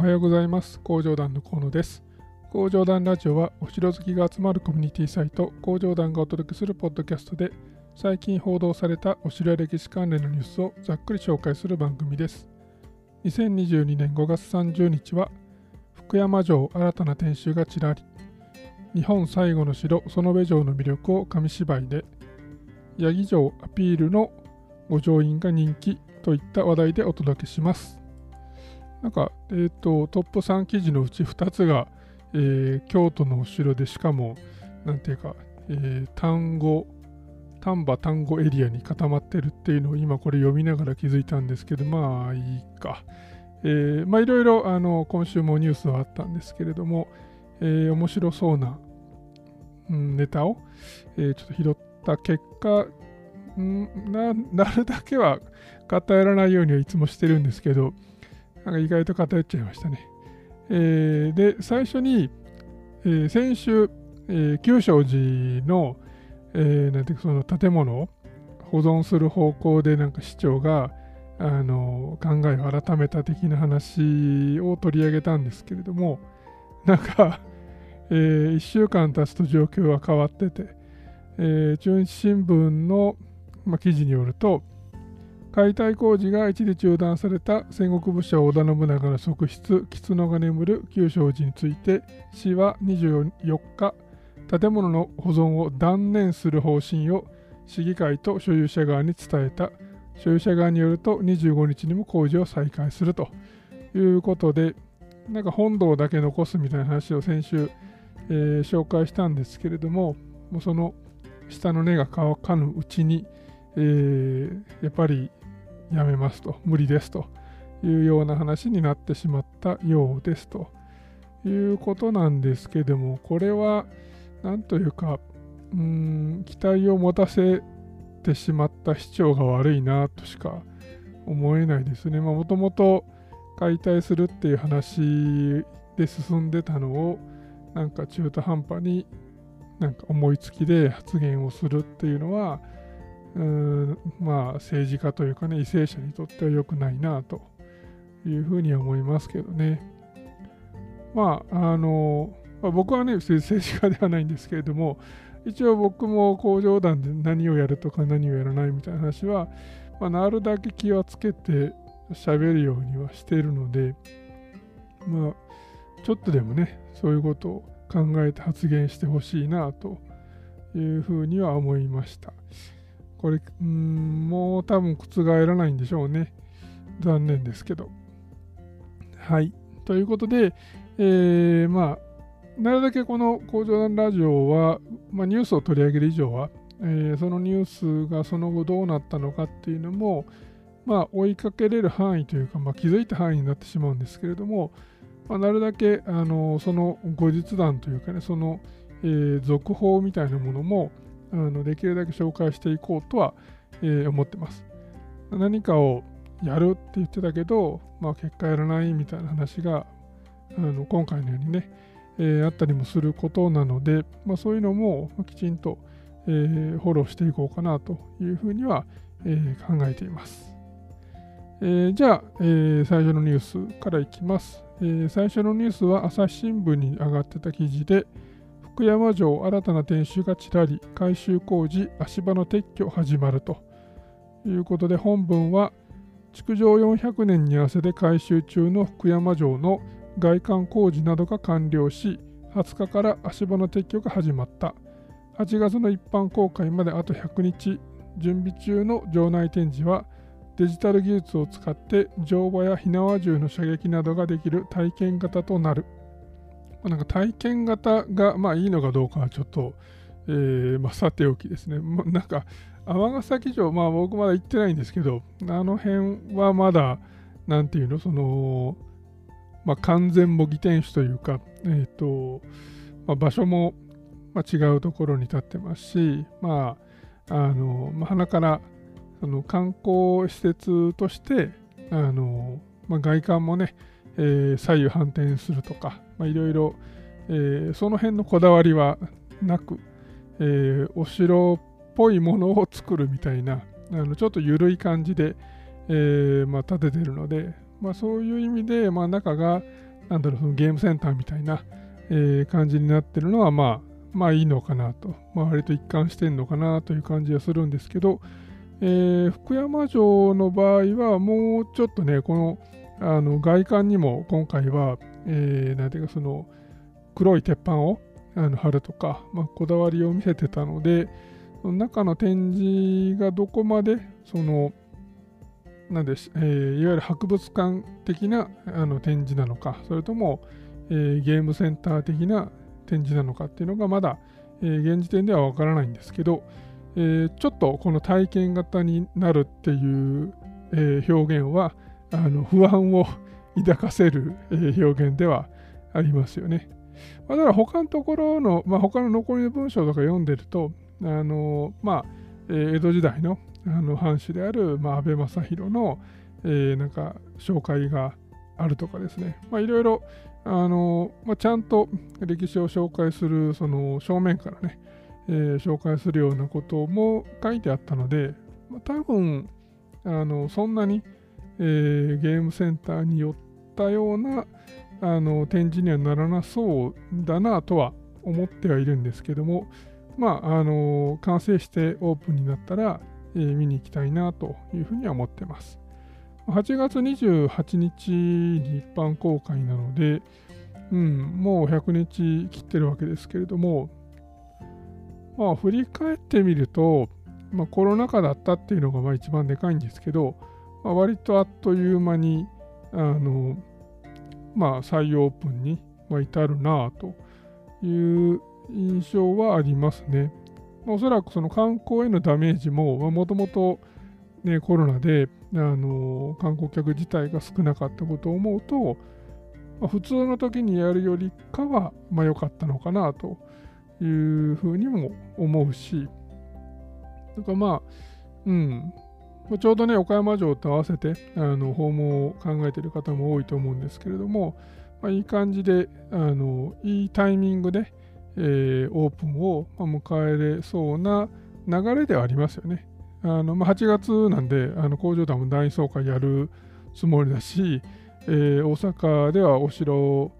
はようございます。工場団の河野です。工場団ラジオはお城好きが集まるコミュニティサイト工場団がお届けするポッドキャストで最近報道されたお城や歴史関連のニュースをざっくり紹介する番組です。2022年5月30日は福山城新たな天守がちらり日本最後の城園部城の魅力を紙芝居で八木城アピールの五条院が人気といった話題でお届けします。なんか、え、ー、と、トップ3記事のうち2つが、えー、京都のお城で、しかも、なんていうか、えー、単語、丹波単語エリアに固まってるっていうのを今これ読みながら気づいたんですけど、まあいいか。えー、まあいろいろあの今週もニュースはあったんですけれども、えー、面白そうな、うん、ネタを、えー、ちょっと拾った結果、んな なるだけは偏らないようにはいつもしてるんですけど、なんか意外と偏っちゃいましたね。えー、で、最初に、えー、先週、えー、旧正寺の、えー、なんていうかその建物を保存する方向でなんか市長があの考えを改めた的な話を取り上げたんですけれどもなんか、えー、1週間経つと状況は変わってて、えー、中日新聞の、まあ、記事によると解体工事が一時中断された戦国武将織田信長の側室吉野が眠る旧正寺について市は24日建物の保存を断念する方針を市議会と所有者側に伝えた。所有者側によると25日にも工事を再開すると。いうことでなんか本堂だけ残すみたいな話を先週、えー、紹介したんですけれどももうその下の根が乾かぬうちに、えー、やっぱりやめますと、無理ですというような話になってしまったようですということなんですけども、これは何というか、うーん、期待を持たせてしまった市長が悪いなとしか思えないですね。もともと解体するっていう話で進んでたのを、なんか中途半端になんか思いつきで発言をするっていうのは、まあ政治家というかね、為政者にとっては良くないなというふうに思いますけどね。まあ、あの、まあ、僕はね、政治家ではないんですけれども、一応僕も工場団で何をやるとか何をやらないみたいな話は、まあ、なるだけ気をつけて喋るようにはしているので、まあ、ちょっとでもね、そういうことを考えて発言してほしいなというふうには思いました。これ、うん、もう多分覆らないんでしょうね。残念ですけど。はい。ということで、えー、まあ、なるだけこの工場団ラジオは、まあ、ニュースを取り上げる以上は、えー、そのニュースがその後どうなったのかっていうのも、まあ、追いかけれる範囲というか、まあ、気づいた範囲になってしまうんですけれども、まあ、なるだけあのその後日談というかね、その、えー、続報みたいなものも、あのできるだけ紹介していこうとは、えー、思ってます。何かをやるって言ってたけど、まあ、結果やらないみたいな話があの今回のようにね、えー、あったりもすることなので、まあ、そういうのもきちんと、えー、フォローしていこうかなというふうには、え、考えています。え、じゃあ、え、最初のニュースからいきます、え。最初のニュースは朝日新聞に上がってた記事で、福山城新たな天守がちらり改修工事足場の撤去始まると。いうことで本文は築城400年に合わせて改修中の福山城の外観工事などが完了し20日から足場の撤去が始まった。8月の一般公開まであと100日。準備中の城内展示はデジタル技術を使って乗馬や火縄銃の射撃などができる体験型となる。なんか体験型がまあいいのかどうかはちょっと、えー、まあ、さておきですね。なんか尼崎城、まあ僕まだ行ってないんですけど、あの辺はまだ、なんていうの、その、まあ、完全模擬天守というか、え、ー、と、まあ、場所も、まあ、違うところに立ってますし、まあ、あの、まあ、鼻からその観光施設として、あの、まあ、外観もね、えー、左右反転するとか、いろいろその辺のこだわりはなく、えー、お城っぽいものを作るみたいなあのちょっと緩い感じで、えーまあ、建ててるので、まあ、そういう意味で、まあ、中がなんだろう、そのゲームセンターみたいな、えー、感じになってるのは、まあ、まあいいのかなと、まあ、割と一貫してんのかなという感じはするんですけど、えー、福山城の場合はもうちょっとね、このあの外観にも今回は、えー、ていうかその黒い鉄板をあの貼るとか、まあ、こだわりを見せてたので、その中の展示がどこまでそのなんで、えー、いわゆる博物館的なあの展示なのか、それとも、えー、ゲームセンター的な展示なのかっていうのがまだ、えー、現時点ではわからないんですけど、えー、ちょっとこの体験型になるっていう、えー、表現はあの不安を抱かせる、表現ではありますよね。まあ、だから他のところの、まあ、他の残りの文章とか読んでると、あのまあ、江戸時代のあの藩主である、まあ、安倍正弘の、えー、なんか紹介があるとかですね、いろいろ、ちゃんと歴史を紹介するその正面からね、えー、紹介するようなことも書いてあったので、まあ、多分あのそんなに、えー、ゲームセンターに寄ったようなあの展示にはならなそうだなとは思ってはいるんですけども、まあ、あの完成してオープンになったら、えー、見に行きたいなというふうには思ってます。8月28日に一般公開なので、うん、もう100日切ってるわけですけれども、まあ、振り返ってみると、まあ、コロナ禍だったっていうのがまあ一番でかいんですけど、まあ、割とあっという間に、あの、まあ、再オープンに至るなという印象はありますね。まあ、おそらくその観光へのダメージももともとコロナであの観光客自体が少なかったことを思うと、まあ、普通の時にやるよりかは良、まあ、かったのかなというふうにも思うし、だかまあ、うん、ちょうどね、岡山城と合わせてあの訪問を考えている方も多いと思うんですけれども、まあ、いい感じであの、いいタイミングで、えー、オープンを迎えれそうな流れではありますよね。あのまあ、8月なんであの工場団も大総会やるつもりだし、えー、大阪ではお城、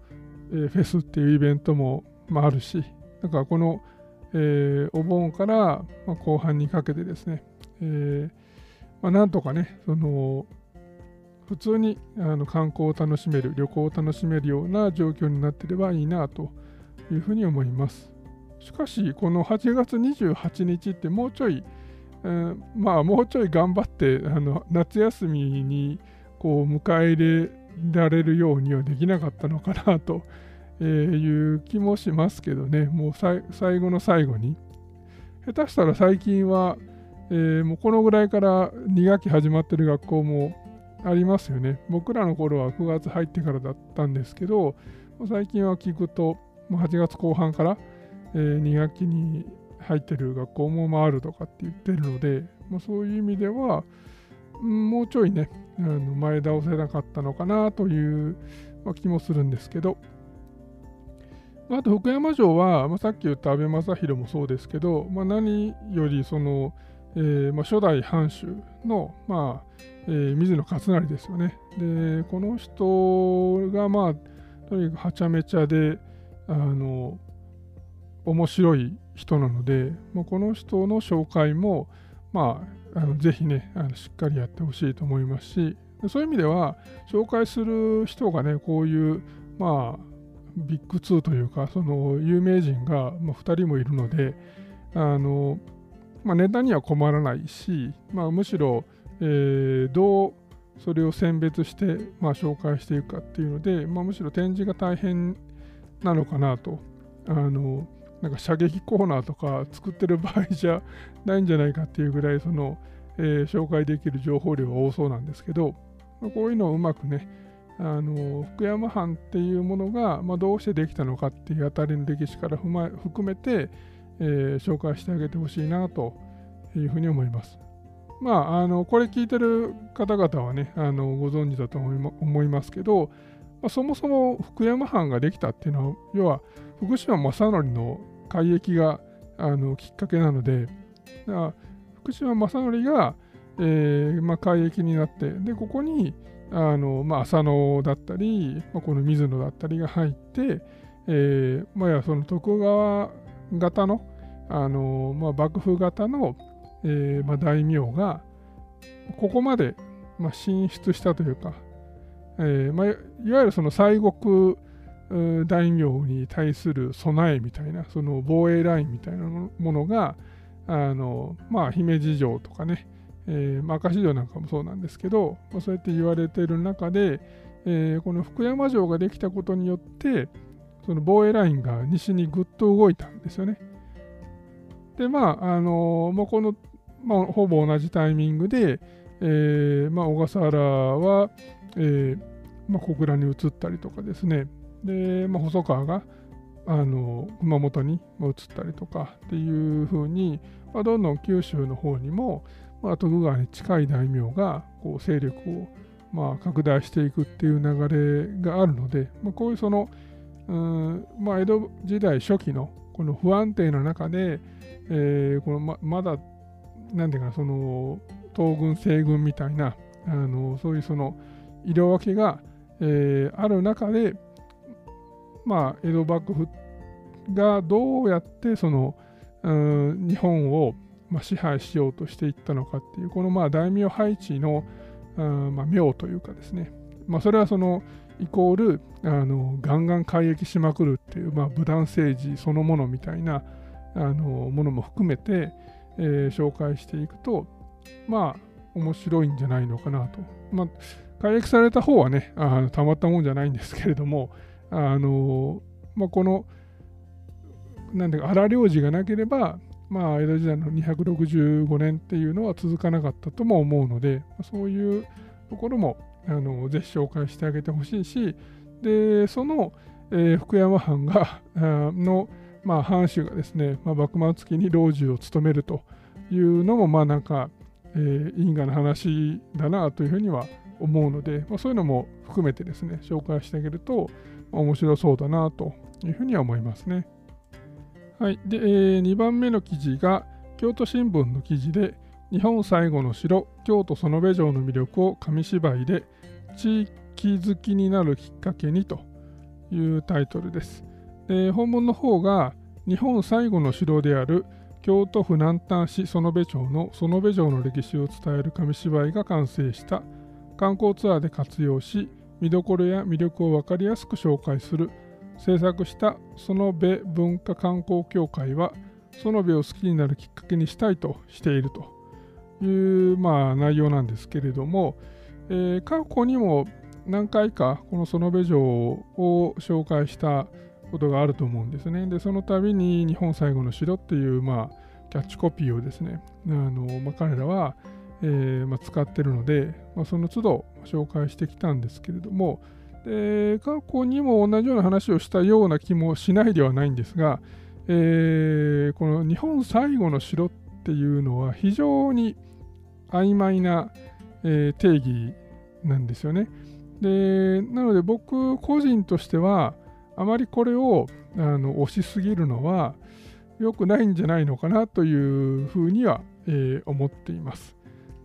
えー、フェスっていうイベントも、まあ、あるしだからこの、えー、お盆から、まあ、後半にかけてですね、えーまあ、なんとかねその普通にあの観光を楽しめる旅行を楽しめるような状況になっていればいいなというふうに思います。しかしこの8月28日ってもうちょいうん、まあもうちょい頑張ってあの夏休みにこう迎え入れられるようにはできなかったのかなという気もしますけどね。もう最後の最後に。下手したら最近は、えー、もうこのぐらいから2学期始まってる学校もありますよね。僕らの頃は9月入ってからだったんですけど最近は聞くと8月後半から、えー、2学期に入ってる学校もあるとかって言ってるので、まあ、そういう意味では、もうちょいね、あの前倒せなかったのかなという、ま、気もするんですけど、まあ、あと福山城は、まあ、さっき言った安倍正弘もそうですけど、まあ、何よりその、えーまあ、初代藩主の、まあえー、水野勝成ですよね。で、この人が、まあ、とにかくはちゃめちゃで、あの、面白い人なので、まあ、この人の紹介も、まあ、あのぜひねあのしっかりやってほしいと思いますしそういう意味では紹介する人がねこういうまあビッグ2というかその有名人が、まあ、2人もいるのであの、まあ、ネタには困らないし、まあ、むしろ、えー、どうそれを選別して、まあ、紹介していくかっていうので、まあ、むしろ展示が大変なのかなと。あのなんか射撃コーナーとか作ってる場合じゃ ないんじゃないかっていうぐらいその、えー、紹介できる情報量が多そうなんですけど、まあ、こういうのをうまくねあの福山藩っていうものが、まあ、どうしてできたのかっていうあたりの歴史から踏ま含めて、えー、紹介してあげてほしいなというふうに思います。まあ、あのこれ聞いてる方々はねあのご存知だと思いますけど、まあ、そもそも福山藩ができたっていうのは要は福島正則の改易があのきっかけなので、だから福島正則が、えーまあ、海域になってでここにあの、まあ、浅野だったり、まあ、この水野だったりが入って、えーまあ、やその徳川型のあの、まあ、幕府型の、えーまあ、大名がここまで、まあ、進出したというか、えーまあ、いわゆるその西国大名に対する備えみたいなその防衛ラインみたいなものがあのまあ姫路城とかね、えーま、明石城なんかもそうなんですけど、まあ、そうやって言われてる中で、えー、この福山城ができたことによってその防衛ラインが西にぐっと動いたんですよね。でまああのもうこの、まあ、ほぼ同じタイミングで、えーまあ、小笠原は、えーまあ、小倉に移ったりとかですね。で、まあ、細川があの熊本に移ったりとかっていうふうに、まあ、どんどん九州の方にも、まあ、徳川に近い大名がこう勢力を、まあ、拡大していくっていう流れがあるので、まあ、こういうその、うんまあ、江戸時代初期のこの不安定な中で、えー、このままだなんていうかその東軍西軍みたいなあのそういうその色分けが、えー、ある中でまあ、江戸幕府がどうやってその、うん、日本を、まあ、支配しようとしていったのかっていうこのまあ大名配置の、うんまあ、妙というかですね、まあ、それはそのイコールあのガンガン改易しまくるっていう、まあ、武断政治そのものみたいなあのものも含めて、えー、紹介していくとまあ面白いんじゃないのかなと。まあ、改易された方はねあのたまったもんじゃないんですけれども、あの、まあ、この、なんで荒領事がなければ、まあ、江戸時代の265年っていうのは続かなかったとも思うので、そういうところもあのぜひ紹介してあげてほしいし、で、その、えー、福山藩がの、まあ、藩主がですね、まあ、幕末期に老中を務めるというのも、まあなんか、えー、因果な話だなというふうには思うので、まあ、そういうのも含めてですね、紹介してあげると、面白そうだなというふうには思いますね。はい。で、えー、2番目の記事が京都新聞の記事で日本最後の城京都園部城の魅力を紙芝居で地域づきになるきっかけにというタイトルです。で本文の方が日本最後の城である京都府南丹市園部町の園部城の歴史を伝える紙芝居が完成した。観光ツアーで活用し見どころや魅力を分かりやすく紹介する。制作した園部文化観光協会は園部を好きになるきっかけにしたいとしているという、まあ、内容なんですけれども、えー、過去にも何回かこの園部城を紹介したことがあると思うんですね。で、その度に日本最後の城っていう、まあ、キャッチコピーをですね、あのまあ、彼らは、えーまあ、使ってるので、まあ、その都度紹介してきたんですけれどもで過去にも同じような話をしたような気もしないではないんですが、えー、この日本最後の城っていうのは非常に曖昧な、えー、定義なんですよね。でなので僕個人としてはあまりこれをあの推しすぎるのは良くないんじゃないのかなというふうには、えー、思っています。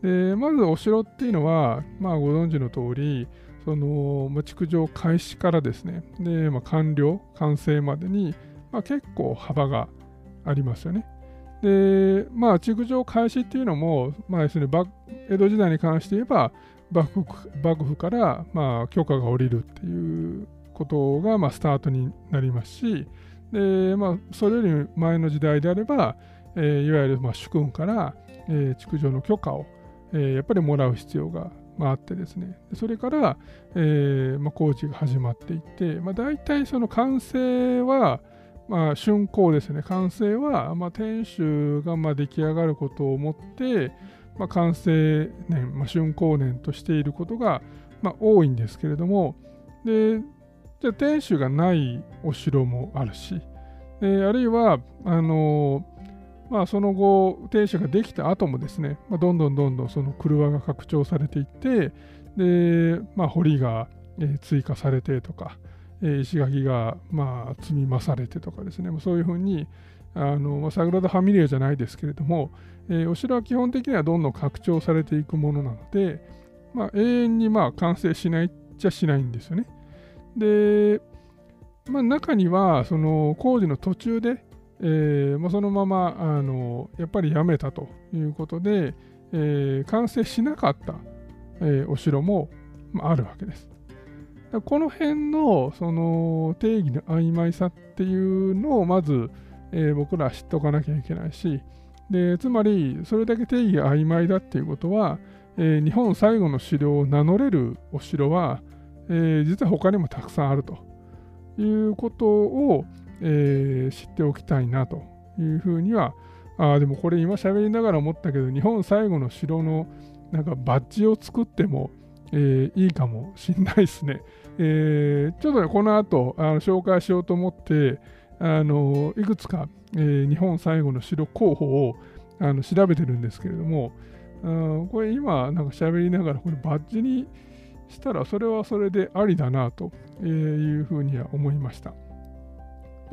でまずお城っていうのは、まあ、ご存知の通りその、まあ、築城開始からですねで、まあ、完了完成までに、まあ、結構幅がありますよね。でまあ築城開始っていうのも、まあですね、江戸時代に関して言えば幕府幕府から、まあ、許可が下りるっていうことが、まあ、スタートになりますしで、まあ、それより前の時代であれば、えー、いわゆる、まあ、主君から、えー、築城の許可をえー、やっぱりもらう必要が、まあ、ってですね。それから、えーまあ、工事が始まっていって、まあ、大体その完成は、まあ、竣工ですね。完成は、まあ、天守がまあ出来上がることをもって、まあ、完成年、まあ、竣工年としていることが、まあ、多いんですけれどもでじゃあ天守がないお城もあるしであるいはあのーまあ、その後、停車ができた後もですね、まあ、どんどんどんどんその車が拡張されていって、で、まあ、堀が、え追加されてとか、え石垣が、まあ、積み増されてとかですね、そういうふうに、あのまあ、サグラダ・ファミリアじゃないですけれども、えー、お城は基本的にはどんどん拡張されていくものなので、まあ、永遠にまあ完成しないっちゃしないんですよね。で、まあ、中にはその工事の途中で、えーまあ、そのままあのやっぱりやめたということで、えー、完成しなかった、えー、お城も、まあ、あるわけです。この辺のその定義の曖昧さっていうのをまず、えー、僕らは知っておかなきゃいけないしでつまりそれだけ定義が曖昧だっていうことは、えー、日本最後の城を名乗れるお城は、えー、実は他にもたくさんあるということを、えー、知っておきたいなというふうにはあでもこれ今喋りながら思ったけど日本最後の城のなんかバッジを作っても、えー、いいかもしんないですね。え、ちょっとねこの後あの紹介しようと思ってあのいくつか、え、日本最後の城候補をあの調べてるんですけれどもあこれ今なんか喋りながらこれバッジにしたらそれはそれでありだなというふうには思いました。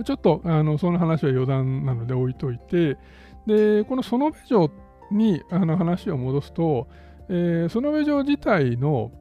ちょっとあのその話は余談なので置いといて、でこの園部城にあの話を戻すと、えー、園部城自体の、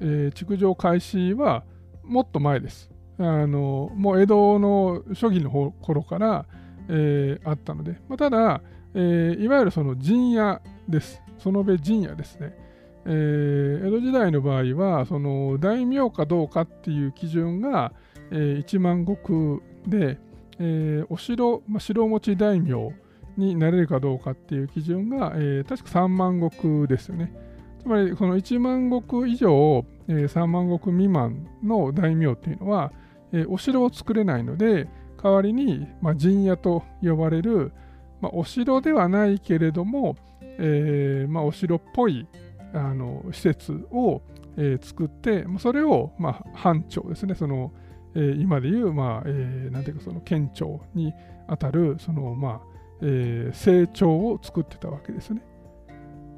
えー、築城開始はもっと前です。あのもう江戸の初期の頃から、えー、あったので、まあ、ただ、えー、いわゆるその陣屋です。園部陣屋ですね。えー、江戸時代の場合はその大名かどうかっていう基準が、えー、一万石で、えー、お城、まあ、城持ち大名になれるかどうかっていう基準が、えー、確か3万石ですよね。つまりこの1万石以上、えー、3万石未満の大名っていうのは、えー、お城を作れないので代わりに、まあ、陣屋と呼ばれる、まあ、お城ではないけれども、えーまあ、お城っぽいあの施設を、えー、作って、それを、まあ、藩庁ですね、その、えー、今でいう、まあえー、なんていうか、その県庁にあたる、その、まあ、えー、成長を作ってたわけですね。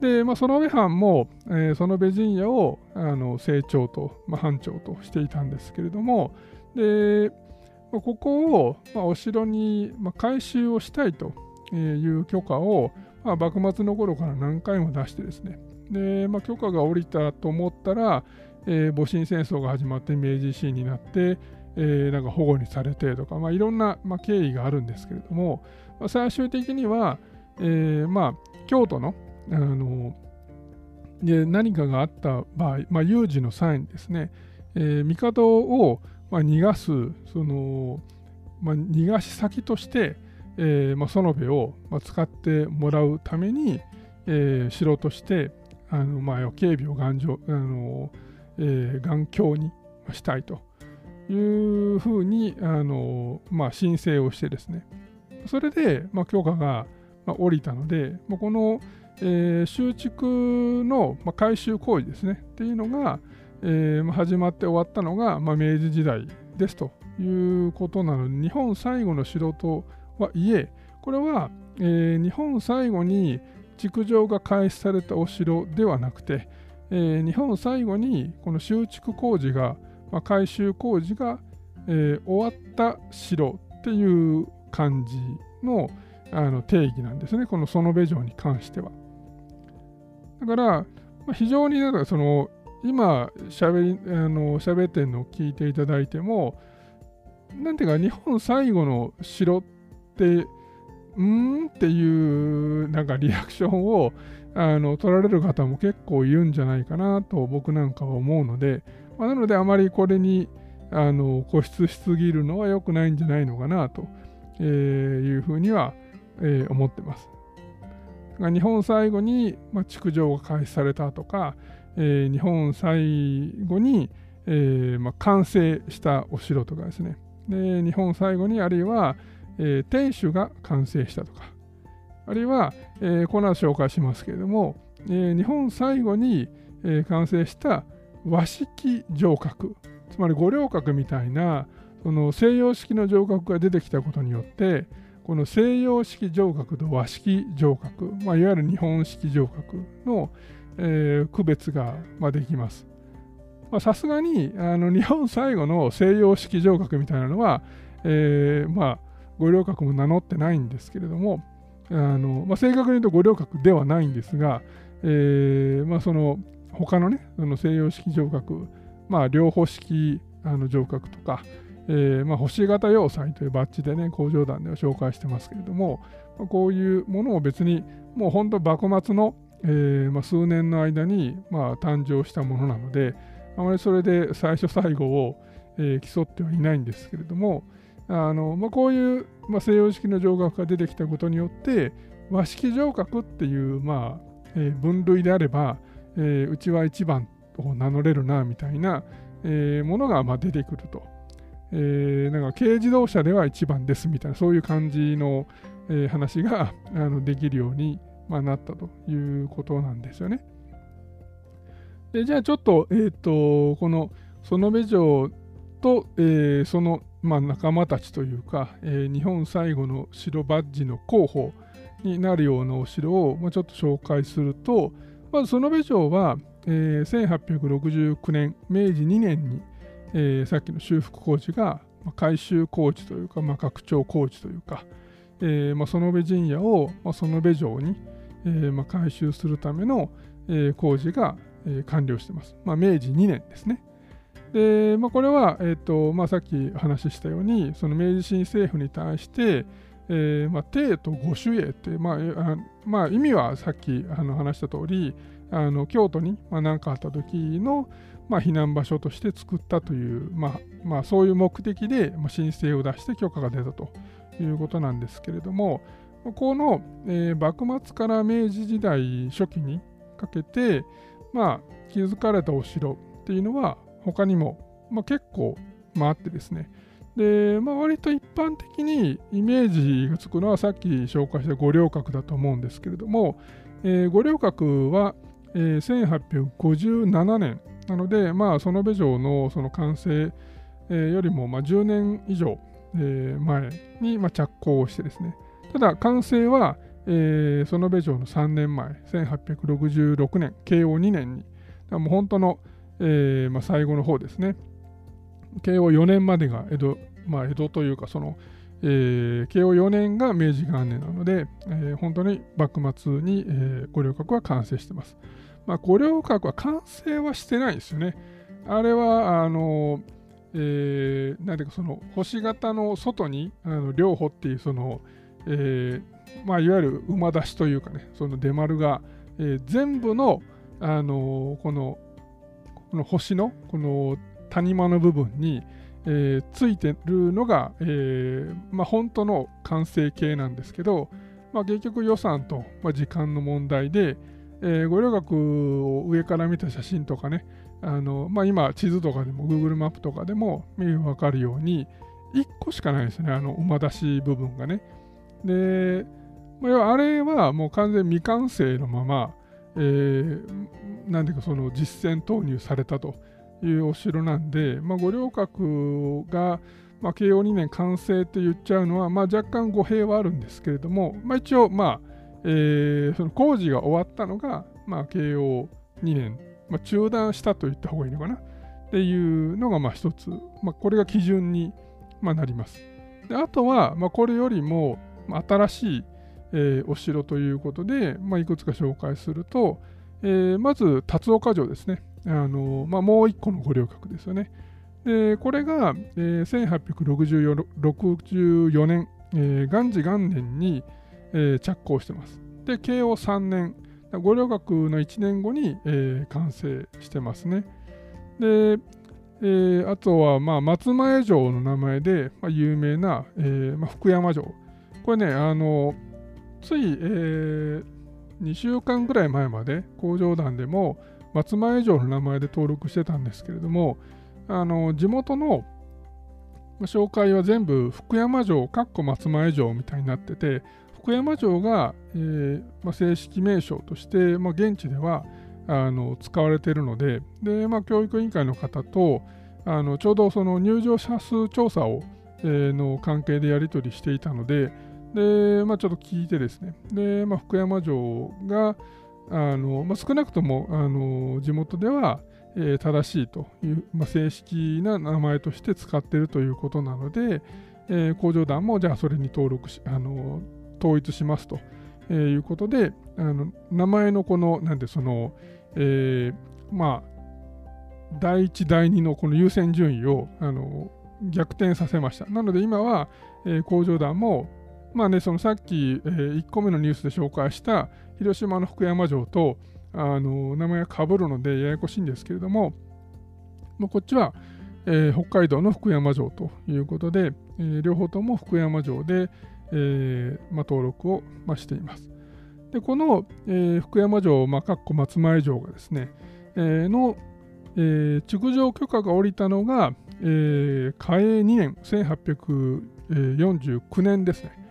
で、まあ、園部藩も、えー、園部陣屋をあの成長と、まあ、藩庁としていたんですけれども、で、まあ、ここを、まあ、お城に、まあ、改修をしたいという許可を、まあ、幕末の頃から何回も出してですね、で、まあ、許可が下りたと思ったら、えー、戊辰戦争が始まって明治維新になって、えー、なんか保護にされてとか、まあ、いろんな、まあ、経緯があるんですけれども、まあ、最終的には、えー、まあ、京都のあので何かがあった場合、まあ、有事の際にですね、えー、帝を、まあ、逃がすその、まあ、逃がし先として、えーまあ、園部を、まあ、使ってもらうために、えー、城としてあの、まあ、警備を頑丈あの、えー、頑強にしたいというふうにあの、まあ、申請をしてですね。それで、まあ、許可が、まあ、下りたので、まあ、この、えー、修築の、まあ、改修工事ですね。っていうのが、えーまあ、始まって終わったのが、まあ、明治時代ですということなので日本最後の城とはいえこれは、えー、日本最後に築城が開始されたお城ではなくて、えー、日本最後にこの修築工事が、まあ、改修工事が、えー、終わった城っていう感じのあの定義なんですね、この園部城に関しては。だから、まあ、非常になんかその今しゃべりあの喋ってるのを聞いていただいても、なんていうか日本最後の城ってんっていうなんかリアクションをあの取られる方も結構いるんじゃないかなと僕なんかは思うので、まあ、なのであまりこれにあの固執しすぎるのは良くないんじゃないのかなと、え、いうふうには、え、思ってます。日本最後に、ま、築城が開始されたとか、え、日本最後に、えま、完成したお城とかですねで日本最後にあるいは、えー、天守が完成したとか、あるいは、えー、この後紹介しますけれども、えー、日本最後に、えー、完成した和式城郭、つまり五稜郭みたいなその西洋式の城郭が出てきたことによって、この西洋式城郭と和式城郭、まあ、いわゆる日本式城郭の、えー、区別が、まあ、できます。さすがにあの日本最後の西洋式城郭みたいなのは、えー、まあ五稜郭も名乗ってないんですけれども、あのまあ、正確に言うと五稜郭ではないんですが、えーまあ、その他のね、その西洋式城郭、まあ、両方式あの城郭とか、えーまあ、星型要塞というバッジでね、工場団では紹介してますけれども、まあ、こういうものを別にもう本当幕末の、えーまあ、数年の間に、まあ、誕生したものなので、あまりそれで最初最後を、えー、競ってはいないんですけれども、あのまあ、こういう、まあ、西洋式の城郭が出てきたことによって、和式城郭っていう、まあえー、分類であれば、えー、うちは一番を名乗れるなみたいな、えー、ものがまあ出てくると。えー、なんか軽自動車では一番ですみたいなそういう感じの、えー、話が あのできるように、まあ、なったということなんですよね。でじゃあちょっと,、えーと、この園部城と、えー、その、まあ、仲間たちというか、えー、日本最後の城バッジの候補になるようなお城を、ちょっと紹介するとまず園部城は、えー、1869年明治2年に、えー、さっきの修復工事が、まあ、改修工事というか、まあ、拡張工事というか、えーまあ、園部神社を、まあ、園部城に、えーまあ、改修するための、えー、工事が、えー、完了しています。まあ、明治2年ですね。で、まあ、これは、えーとまあ、さっき話したように、その明治新政府に対して、えーまあ、帝と御主営って、まあまあ、意味はさっきあの話した通り、あの京都に何、まあ、かあった時の、まあ、避難場所として作ったという、まあまあ、そういう目的で、まあ、申請を出して許可が出たということなんですけれども、この、えー、幕末から明治時代初期にかけて、まあ、築かれたお城っていうのは他にも、まあ、結構、まあ、ってですね、で、まあ、割と一般的にイメージがつくのはさっき紹介した五稜郭だと思うんですけれども、えー、五稜郭は、えー、1857年なので、まあ、園部城のその完成、えー、よりもまあ10年以上、えー、前にまあ着工をしてですね、ただ完成は、えー、園部城の3年前、1866年、慶応2年に、もう本当の、えーまあ、最後の方ですね、慶応4年までが江戸、まあ、江戸というかその、えー、慶応4年が明治元年なので、えー、本当に幕末に、えー、五稜郭は完成してます。まあ、五稜郭は完成はしてないですよね。あれは、あの、えー、なんていうかその星型の外にあの両方っていうその、えーまあ、いわゆる馬出しというかねその出丸が、えー、全部の、あのこのこの星のこの谷間の部分に、えー、ついてるのが、えーまあ、本当の完成形なんですけど、まあ、結局予算と、まあ、時間の問題で、えー、五稜郭を上から見た写真とかね、あのまあ、今地図とかでも Google マップとかでも見る分かるように1個しかないですね、あの馬出し部分がね。で、まあ、あれはもう完全未完成のまま、えー、なんていうかその実践投入されたと。いうお城なんで、まあ、五稜郭が、まあ、慶応2年完成って言っちゃうのは、まあ、若干語弊はあるんですけれども、まあ、一応、まあえー、その工事が終わったのが、まあ、慶応2年、まあ、中断したと言った方がいいのかなっていうのがまあ一つ、まあ、これが基準に、なります。であとは、まあ、これよりも新しい、えー、お城ということで、まあ、いくつか紹介すると、えー、まず辰岡城ですね。あのまあ、もう一個の五稜郭ですよね。でこれが、えー、1864年、えー、元治元年に、えー、着工してます。で、慶応3年、五稜郭の1年後に、えー、完成してますね。で、えー、あとは、まあ、松前城の名前で、まあ、有名な、えーまあ、福山城。これね、あのつい、えー、2週間ぐらい前まで工場団でも、松前城の名前で登録してたんですけれども、あの地元の紹介は全部福山城、かっこ松前城みたいになってて、福山城が、えーまあ、正式名称として、まあ、現地ではあの使われているので、でまあ、教育委員会の方とあのちょうどその入場者数調査を、えー、の関係でやり取りしていたので、でまあ、ちょっと聞いてですね、でまあ、福山城が、あのまあ、少なくともあの地元では、えー、正しいという、まあ、正式な名前として使っているということなので、えー、工場団もじゃあそれに登録し、あの統一しますと、えー、いうことで、あの名前のこの、なんでその、えー、まあ、第1、第2のこの優先順位をあの逆転させました。なので今は、えー、工場団も、まあね、そのさっき、えー、1個目のニュースで紹介した広島の福山城とあの名前がかぶるのでややこしいんですけれども、まあ、こっちは、えー、北海道の福山城ということで、えー、両方とも福山城で、えーまあ、登録を、まあ、しています。でこの、えー、福山城、まあ、かっこ松前城がですね、えー、の、えー、築城許可が下りたのが、えー、嘉永2年、1849年ですね。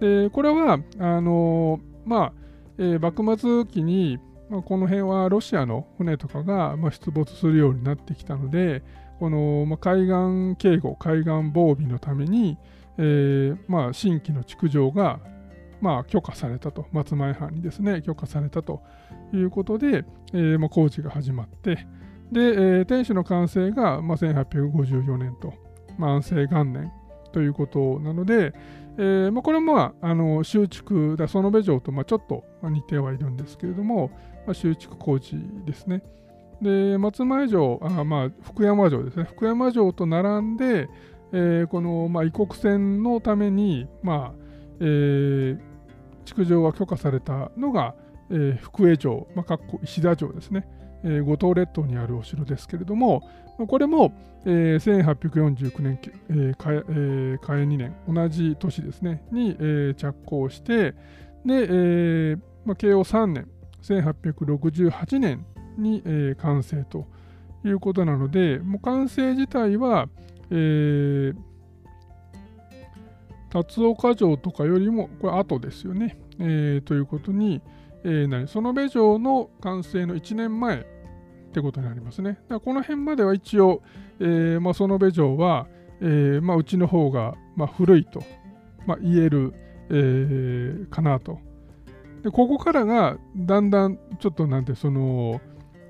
でこれはあの、まあえー、幕末期に、まあ、この辺はロシアの船とかが、まあ、出没するようになってきたので、この、まあ、海岸警護、海岸防備のために、えーまあ、新規の築城が、まあ、許可されたと、松前藩にですね、許可されたということで、えーまあ、工事が始まって、で、えー、天守の完成が、まあ、1854年と、まあ、安政元年ということなので、えーまあ、これも、まあ、あの修築だ、園部城と、まあ、ちょっと似てはいるんですけれども、まあ、修築工事ですね。で、松前城、あまあ、福山城ですね。福山城と並んで、えー、この、まあ、異国船のために、まあえー、築城が許可されたのが、えー、福江城、まあ、石田城ですね。えー、五島列島にあるお城ですけれども、これも、えー、1849年、えーかえー、嘉永2年、同じ年ですね、に、えー、着工して、で、えーまあ、慶応3年、1868年に、えー、完成ということなので、もう完成自体は、えー、辰岡城とかよりも、これ後ですよね。えー、ということに、えー、なり園部城の完成の1年前ってことになりますね。だからこの辺までは一応、えーまあ、園部城は、えーまあ、うちの方が、まあ、古いと、まあ、言える、えー、かなと。でここからがだんだんちょっとなんてその、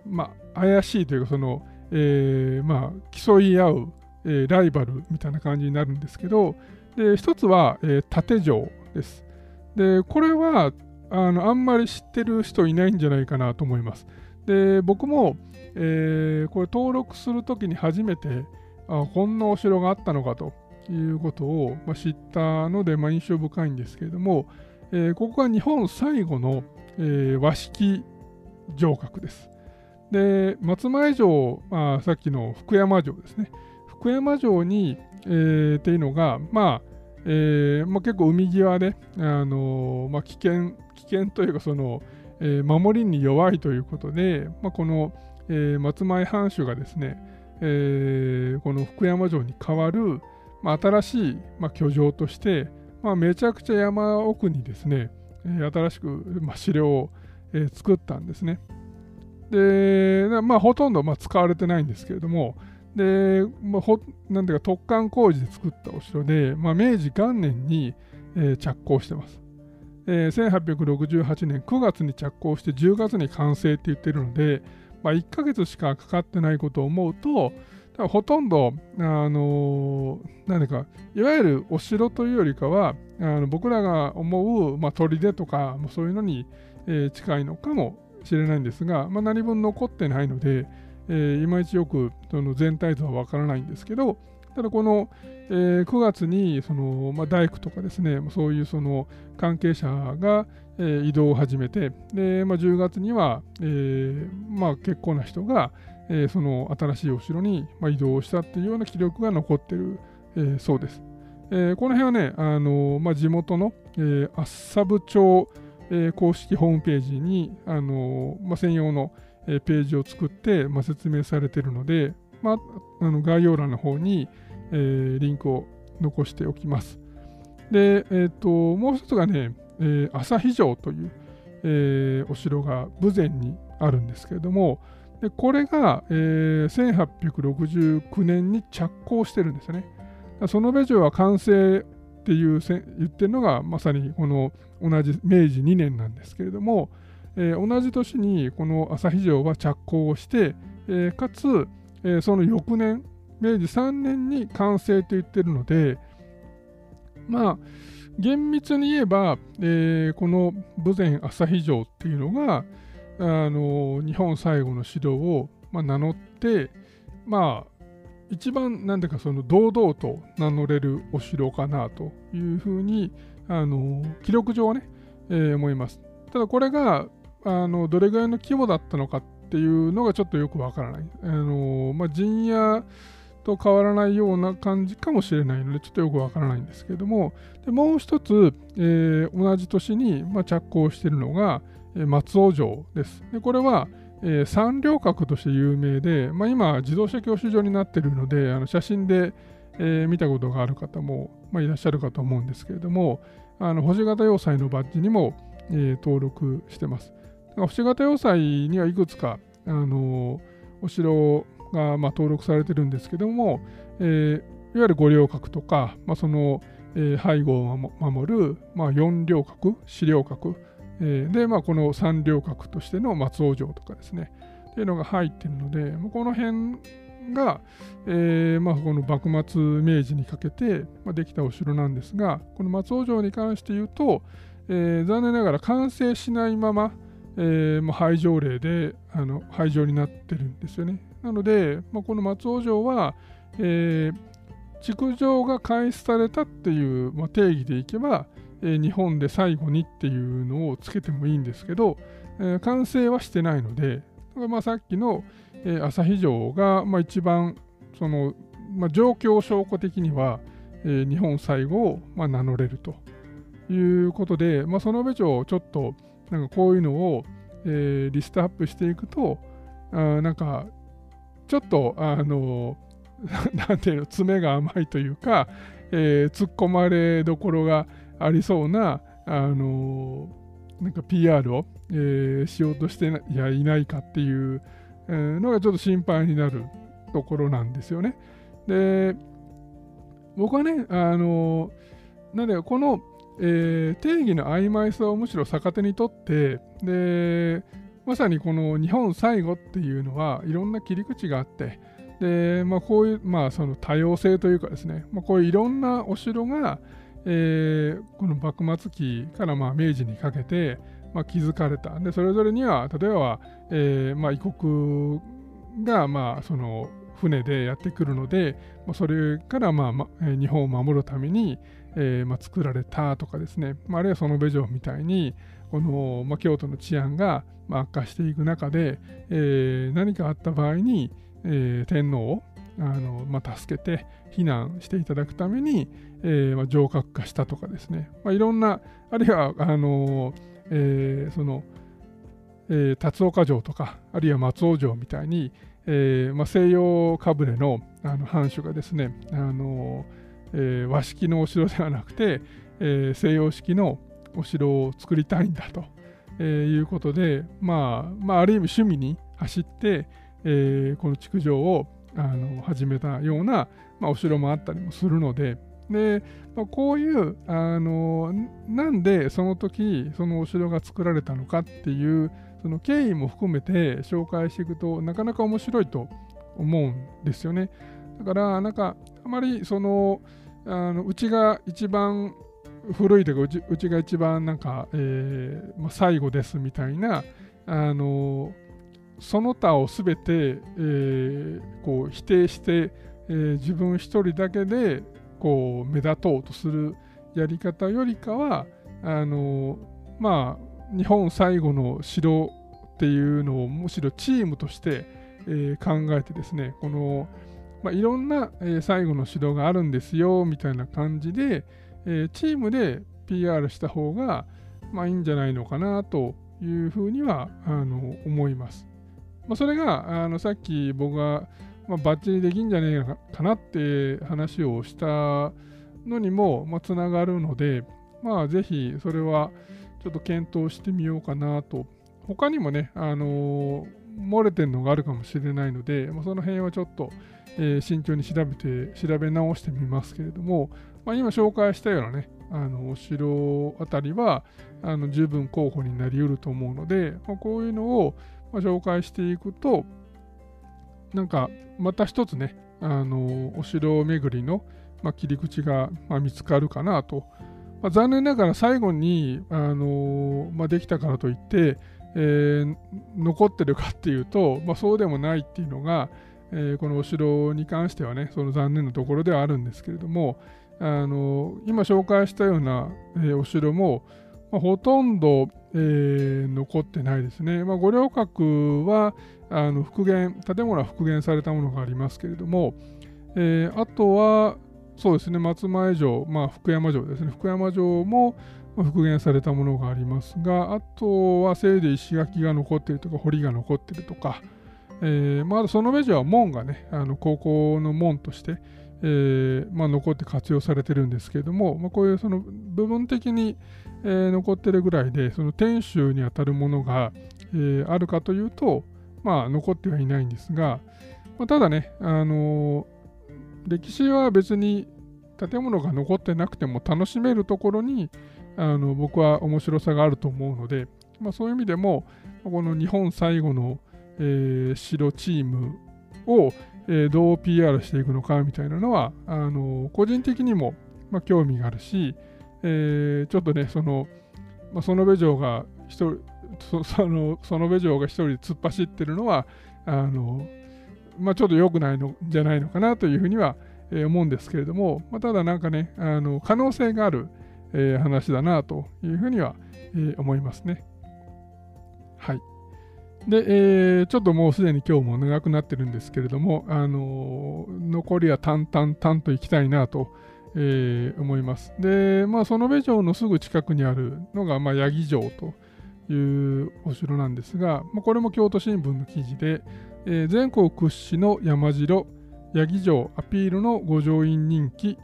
まあ、怪しいというかその、えーまあ、競い合う、えー、ライバルみたいな感じになるんですけどで一つは、え、縦城です。でこれはあのあんまり知ってる人いないんじゃないかなと思います。で僕も、えー、これ登録するときに初めてあこんなお城があったのかということを、まあ、知ったので、まあ、印象深いんですけれども、えー、ここが日本最後の、えー、和式城郭です。で、松前城、まあ、さっきの福山城ですね。福山城に、えー、っていうのが、まあ、えーまあ、結構海際で、あのー、まあ、危険、危険というかその、えー、守りに弱いということで、まあ、この、えー、松前藩主がですね、えー、この福山城に代わる、まあ、新しい、まあ、居城として、まあ、めちゃくちゃ山奥にですね、えー、新しく、まあ、城を、えー、作ったんですね。で、まあ、ほとんど、まあ、使われてないんですけれども、で、まあ、ほなんていうか特貫工事で作ったお城で、まあ、明治元年に、えー、着工してます。えー、1868年9月に着工して10月に完成って言ってるので、まあ、1ヶ月しかかかってないことを思うと、ほとんど、あのー、何か、いわゆるお城というよりかは、あの僕らが思う、まあ、砦とか、そういうのに、えー、近いのかもしれないんですが、まあ、何分残ってないので、えー、いまいちよくその全体像はわからないんですけど、ただこの、えー、9月にその、まあ、大工とかですね、そういうその関係者が、えー、移動を始めて、でまあ、10月には、えーまあ、結構な人が、えー、その新しいお城に、まあ、移動したっていうような記録が残ってる、えー、そうです。えー、この辺はね、あのまあ、地元の、えー、厚沢部町、えー、公式ホームページに、あのまあ、専用の、えー、ページを作って、まあ、説明されているので、まあ、あの概要欄の方に、えー、リンクを残しておきます。で、えーと、もう一つがね、えー、朝城という、えー、お城が豊前にあるんですけれども、でこれが、えー、1869年に着工してるんですよね。その部城は完成っていう言ってるのがまさにこの同じ明治2年なんですけれども、えー、同じ年にこの朝城は着工をして、えー、かつ、えー、その翌年明治3年に完成と言ってるので、まあ厳密に言えば、えー、この豊前朝城っていうのがあの日本最後の城を、まあ、名乗ってまあ一番なんだかその堂々と名乗れるお城かなというふうにあの記録上はね、えー、思います。ただこれがあのどれぐらいの規模だったのかっていうのがちょっとよくわからない。あのまあ、陣屋と変わらないような感じかもしれないのでちょっとよくわからないんですけれどもでもう一つ、えー、同じ年に、まあ、着工しているのが、えー、松尾城です。でこれは、えー、三稜郭として有名で、まあ、今自動車教習所になっているのであの写真で、えー、見たことがある方も、まあ、いらっしゃるかと思うんですけれどもあの星型要塞のバッジにも、えー、登録してます。星型要塞にはいくつか、あのお城が、まあ、登録されてるんですけども、えー、いわゆる五稜郭とか、まあ、その、えー、背後を守る、まあ、四稜郭、四稜郭、えー、で、まあ、この三稜郭としての松尾城とかですね、っていうのが入ってるので、この辺が、えーまあ、この幕末明治にかけて、まあ、できたお城なんですが、この松尾城に関して言うと、えー、残念ながら完成しないまま、えーまあ、廃城令であの廃城になってるんですよね。なので、まあ、この松尾城は、えー、築城が開始されたっていう、まあ、定義でいけば、えー、日本で最後にっていうのをつけてもいいんですけど、えー、完成はしてないので、まあ、さっきの、えー、朝城が、まあ、一番その、まあ、状況証拠的には、えー、日本最後を、まあ、名乗れるということで、まあ、その部長ちょっとなんかこういうのを、えー、リストアップしていくとあなんかちょっとあの なんていうの爪が甘いというか、えー、突っ込まれどころがありそうなあのなんか PR を、えー、しようとしていやいないかっていう、のがちょっと心配になるところなんですよね。で僕はねあのなんでこの、えー、定義の曖昧さをむしろ逆手にとってでまさにこの日本最後っていうのはいろんな切り口があってで、まあ、こういう、まあ、その多様性というかですね、まあ、こういういろんなお城が、えー、この幕末期からまあ明治にかけて、まあ、築かれた。でそれぞれには例えば、えーまあ、異国がまあその船でやってくるので、まあ、それからまあ、まあ、日本を守るために、えーまあ、作られたとかですね、まあ、あるいはその部城みたいにこの、まあ、京都の治安が悪化していく中で、えー、何かあった場合に、えー、天皇をあの、まあ、助けて避難していただくために、えーまあ、城郭化したとかですね、まあ、いろんなあるいはあの、えー、その、えー、辰岡城とかあるいは松尾城みたいに、えーまあ、西洋かぶれのあの藩主がですねあの、えー、和式のお城ではなくて、えー、西洋式のお城を作りたいんだと、え、いうことで、まあ、まあ、ある意味趣味に走って、えー、この築城をあの始めたような、まあ、お城もあったりもするので、でまあ、こういうあのなんでその時そのお城が作られたのかっていうその経緯も含めて紹介していくとなかなか面白いと思うんですよね。だからなんかあまりそのあのうちが一番古いというかうちうちが一番なんか、えーまあ、最後ですみたいなあのその他を全て、えー、こう否定して、えー、自分一人だけでこう目立とうとするやり方よりかはあのまあ日本最後の城っていうのをむしろチームとして、えー、考えてですねこの、まあ、いろんな、えー、最後の城があるんですよみたいな感じで、えー、チームで PR した方が、まあ、いいんじゃないのかなというふうにはあの思います。まあ、それがあのさっき僕が、まあ、バッチリできんじゃねえかなって話をしたのにも、まあ、つながるので、まあ、ぜひそれはちょっと検討してみようかなと。他にもね、あのー、漏れてるのがあるかもしれないので、まあ、その辺はちょっと、えー、慎重に調べて、調べ直してみますけれども、まあ、今紹介したようなね、あのお城あたりはあの十分候補になりうると思うので、まあ、こういうのを、ま、紹介していくと、なんかまた一つね、あのお城巡りのまあ、切り口が、ま見つかるかなと。まあ、残念ながら最後に、あのまあ、できたからといって、えー、残ってるかっていうと、まあ、そうでもないっていうのが、えー、このお城に関してはねその残念なところではあるんですけれどもあの今紹介したような、えー、お城も、まあ、ほとんど、えー、残ってないですね。まあ、五稜郭はあの復元建物は復元されたものがありますけれども、えー、あとはそうですね松前城、まあ、福山城ですね福山城も復元されたものがありますがあとはせいで石垣が残っているとか堀が残っているとか、えー、まあ、その上城は門がねあの高校の門として、えー、まあ、残って活用されてるんですけれども、まあ、こういうその部分的に、えー、残ってるぐらいでその天守にあたるものが、えあるかというと、まあ、残ってはいないんですが、まただね、あの歴史は別に建物が残ってなくても楽しめるところにあの僕は面白さがあると思うので、まあ、そういう意味でもこの日本最後の、えー、城チームを、え、どう PR していくのかみたいなのはあの個人的にも、ま、興味があるし、え、ちょっとねその、まあ、園部城が一人そ その園部城が一人で突っ走ってるのはあの、ま、ちょっと良くないのじゃないのかなというふうには、え、思うんですけれども、ま、ただなんかねあの可能性がある、え、話だなというふうには、え、思いますね。はい。で、えー、ちょっともうすでに今日も長くなってるんですけれども、あのー、残りは淡々淡といきたいなと、えー、思います。で、まあ、園部城のすぐ近くにあるのが、まあ、八木城というお城なんですが、まあ、これも京都新聞の記事で、えー、全国屈指の山城、八木城アピールの五条院人気、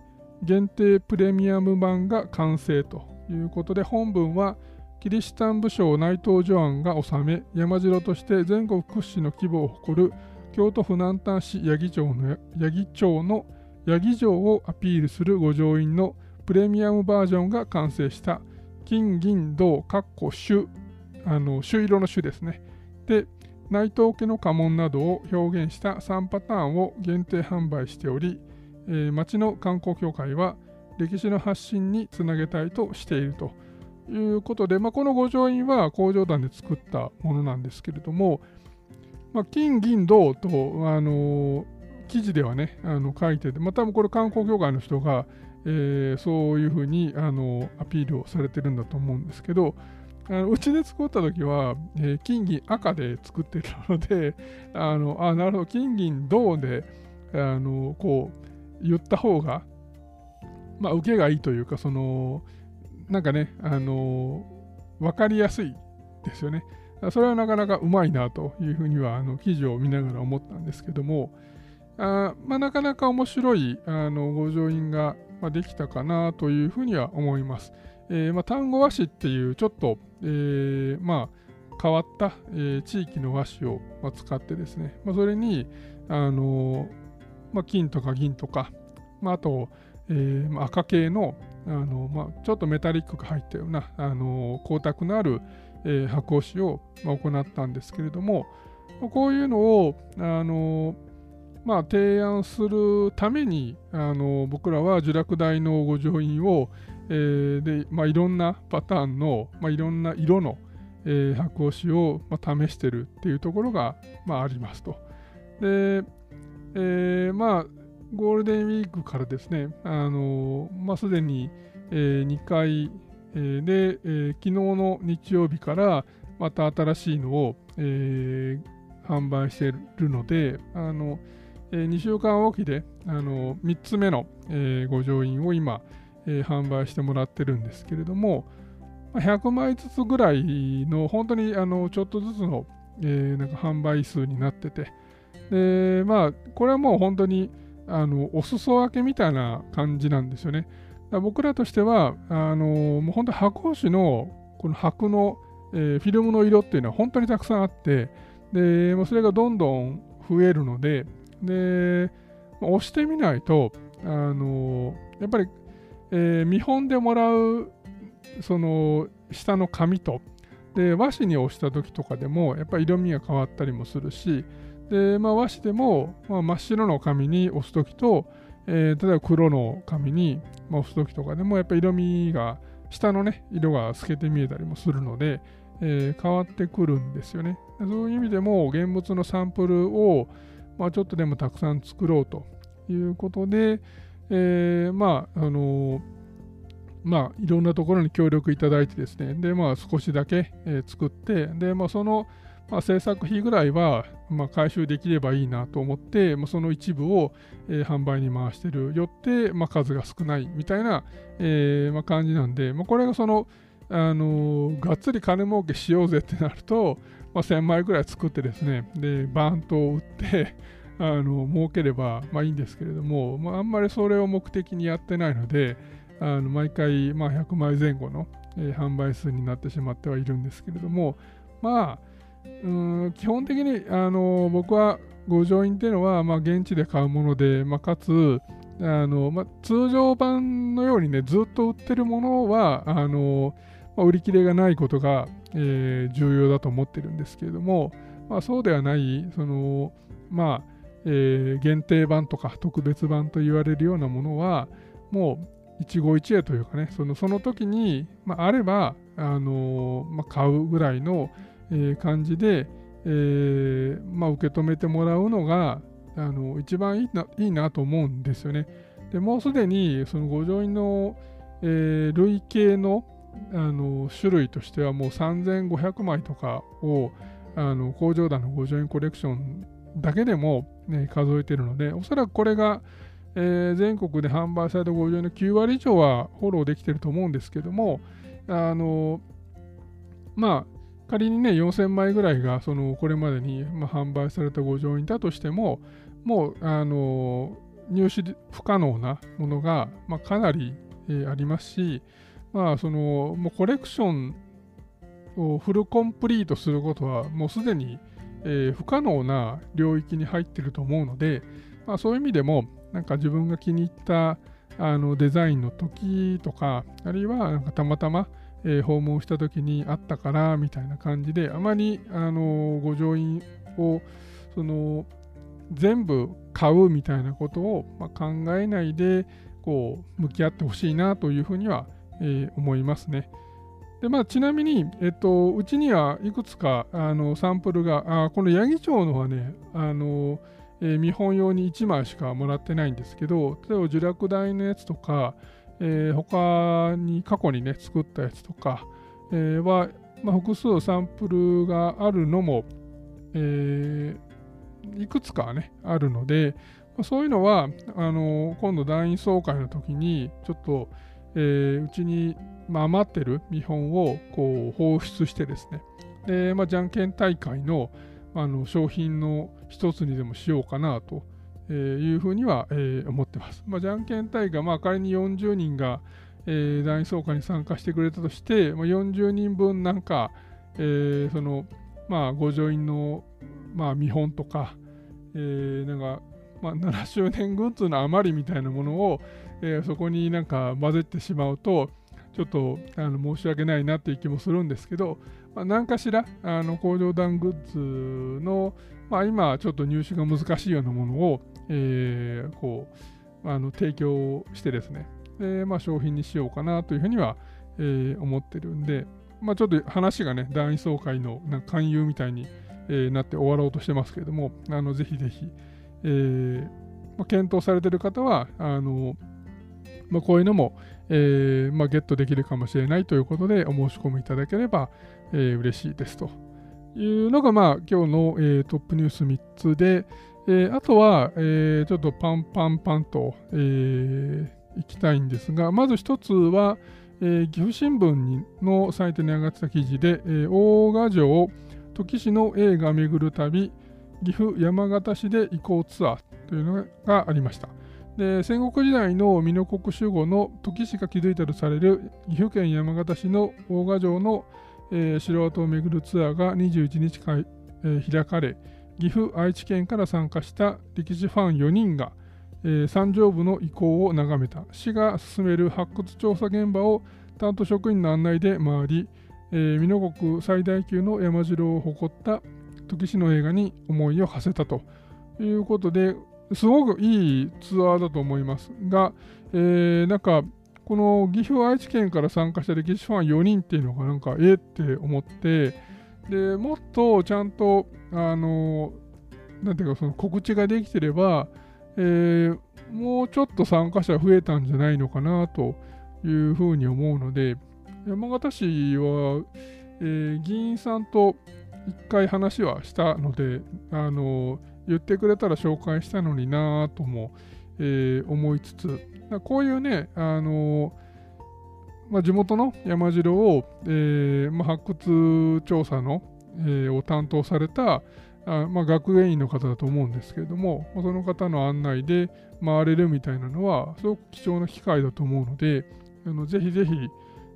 限定プレミアム版が完成ということで、本文はキリシタン武将内藤助安が治め、山城として全国屈指の規模を誇る京都府南丹市八木町の八木町の八木城をアピールする五条院のプレミアムバージョンが完成した金銀銅かっこ朱あの朱色の朱ですね。で、内藤家の家紋などを表現した3パターンを限定販売しており、えー、町の観光協会は歴史の発信につなげたいとしていると。いうことで、まあ、この五条院は工場団で作ったものなんですけれども、まあ、金、銀、銅と、あの記事ではね、あの書いてて、まあ、多分これ観光協会の人が、えー、そういうふうにあのアピールをされてるんだと思うんですけど、あのうちで作った時は、えー、金銀赤で作ってたので、あのあなるほど、金銀銅であのこう言った方が、まあ、受けがいいというか、そのなんかね、あのー、分かりやすいですよね。それはなかなかうまいなというふうにはあの記事を見ながら思ったんですけども、あまあ、なかなか面白いあのご乗員が、できたかなというふうには思います。えーまあ、単語和紙っていうちょっと、えーまあ、変わった、えー、地域の和紙を、まあ、使ってですね、まあ、それに、あのー、まあ、金とか銀とか、まあ、あと、えーまあ、赤系のあの、まあ、ちょっとメタリックが入ったようなあの光沢のある、えー、箱押しを、まあ、行ったんですけれども、こういうのをあの、まあ、提案するためにあの僕らは受落台のご乗員を、えーでまあ、いろんなパターンの、まあ、いろんな色の、えー、箱押しを、まあ、試してるっていうところが、まあ、ありますと。で、えー、まあゴールデンウィークからですね、あのまあ、すでに、えー、2回、え、で、え、昨日の日曜日からまた新しいのを、え、販売しているので、あのえー、2週間おきであの3つ目の、えー、ご乗員を今、え、販売してもらってるんですけれども、100枚ずつぐらいの本当にあのちょっとずつの、え、なんか販売数になってて、でまあ、これはもう本当にあのお裾分けみたいな感じなんですよね。僕らとしては、あのもう本当箱押しのこの箔の、えー、フィルムの色っていうのは本当にたくさんあって、でそれがどんどん増えるので、で押してみないと、あのやっぱり、えー、見本でもらうその下の紙とで和紙に押した時とかでもやっぱり色味が変わったりもするしで、まあ、和紙でも、まあ、真っ白の紙に押す時と、えー、例えば黒の紙に、ま、押す時とかでもやっぱり色味が下のね色が透けて見えたりもするので、えー、変わってくるんですよね。そういう意味でも現物のサンプルを、まあ、ちょっとでもたくさん作ろうということで、えー、まああのまあ、いろんなところに協力いただいてですね、で、まあ、少しだけ、えー、作って、で、まあ、その、まあ、制作費ぐらいは、まあ、回収できればいいなと思って、まあ、その一部を、えー、販売に回してるよって、まあ、数が少ないみたいな、えーまあ、感じなんで、まあ、これがその、あのー、がっつり金儲けしようぜってなると、まあ、1000枚ぐらい作ってですね、で、バーンと売ってあの儲ければ、まあ、いいんですけれども、まあ、あんまりそれを目的にやってないので、あの毎回、まあ、100枚前後の、えー、販売数になってしまってはいるんですけれども、まあ、うん基本的にあの僕は五条院っていうのは、まあ、現地で買うもので、まあ、かつあの、まあ、通常版のようにねずっと売ってるものはあの、まあ、売り切れがないことが、えー、重要だと思ってるんですけれども、まあ、そうではないそのまあえー、限定版とか特別版と言われるようなものはもう一期一会というかね、そのその時に、まあ、あれば、あのまあ、買うぐらいの、え、感じで、えーまあ、受け止めてもらうのがあの一番いいないいなと思うんですよね。でもうすでにその五条院の、えー、累計のあの種類としてはもう3500枚とかをあの工場団の五条院コレクションだけでも、ね、数えてるのでおそらくこれがえー、全国で販売された50の9割以上はフォローできてると思うんですけども、あのまあ、仮にね、4000枚ぐらいがそのこれまでに、まあ、販売されたご乗員だとしても、もう、あの入手不可能なものが、まあ、かなり、え、ありますし、まあ、そのもうコレクションをフルコンプリートすることはもうすでに、え、不可能な領域に入ってると思うので、まあ、そういう意味でも、なんか自分が気に入ったあのデザインの時とか、あるいはなんかたまたま、えー、訪問した時にあったからみたいな感じで、あまりあのご乗員をその全部買うみたいなことを、まあ、考えないでこう向き合ってほしいなというふうには、えー、思いますね。でまあ、ちなみに、えっと、うちにはいくつかあのサンプルが、あこの八木町のはね、あのえー、見本用に1枚しかもらってないんですけど、例えば呪落台のやつとか、えー、他に過去にね、作ったやつとか、えー、は、まあ、複数サンプルがあるのも、えー、いくつかね、あるので、まあ、そういうのは、あの今度団員総会の時に、ちょっと、えー、うちに、まあ、余ってる見本をこう放出してですね、で、まあ、じゃんけん大会の、あの商品の一つにでもしようかなというふうには、え、思ってます。まあ、じゃんけん大会、まあ、仮に40人が、え、団員総会に参加してくれたとして、まあ、40人分なんか、え、その、まあ、ご助員の、まあ、見本とか、えー、なんか、まあ、7周年グッズの余りみたいなものを、えー、そこになんか混ぜてしまうと、ちょっとあの申し訳ないなっていう気もするんですけど、まあ、何かしらあの工場団グッズの、まあ、今ちょっと入手が難しいようなものを、えー、こうあの提供してですね。で、まあ、商品にしようかなというふうには、えー、思ってるんで、まあ、ちょっと話がね団員総会のなんか勧誘みたいに、えー、なって終わろうとしてますけれどもあのぜひぜひ、えーまあ、検討されてる方はあのまあ、こういうのも、えーまあ、ゲットできるかもしれないということでお申し込みいただければ、えー、嬉しいですと。いうのが、まあ、今日の、えー、トップニュース3つで、えー、あとは、えー、ちょっとパンパンパンと、えー、いきたいんですが、まず一つは、えー、岐阜新聞のサイトに上がってた記事で、えー、大賀城土岐市の映画巡る旅岐阜山形市で移行ツアーというのがありました。で戦国時代の美濃国守護の時しか築いたとされる岐阜県山形市の大賀城の、えー、城跡を巡るツアーが21日か、えー、開かれ岐阜愛知県から参加した歴史ファン4人が、えー、三条部の遺構を眺めた。市が進める発掘調査現場を担当職員の案内で回り、えー、美濃国最大級の山城を誇った時市の映画に思いを馳せたと。いうことで、すごくいいツアーだと思いますが、えー、なんかこの岐阜愛知県から参加した歴史ファン4人っていうのがなんかええって思ってでもっとちゃんとあのなんていうかその告知ができてれば、えー、もうちょっと参加者増えたんじゃないのかなというふうに思うので山形市は、えー、議員さんと一回話はしたのであの言ってくれたら紹介したのになとも、えー、思いつつこういうねあのまあ、地元の山城を、えーまあ、発掘調査の、えー、を担当されたあ、まあ、学芸員の方だと思うんですけれども、その方の案内で回れるみたいなのはすごく貴重な機会だと思うのであのぜひぜひ、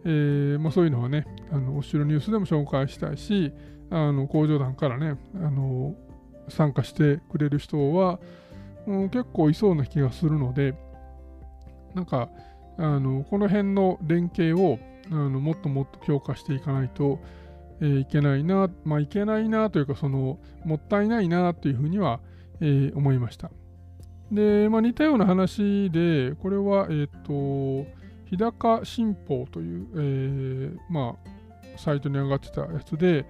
えーまあ、そういうのはねあのお城ニュースでも紹介したいしあの工場団からねあの参加してくれる人は、うん、結構いそうな気がするのでなんかあのこの辺の連携をあのもっともっと強化していかないと、えー、いけないな、まあ、いけないなというかそのもったいないなというふうには、えー、思いました。で、まあ、似たような話で、これは、えっ、ー、と、日高新報という、えー、まあ、サイトに上がってたやつで、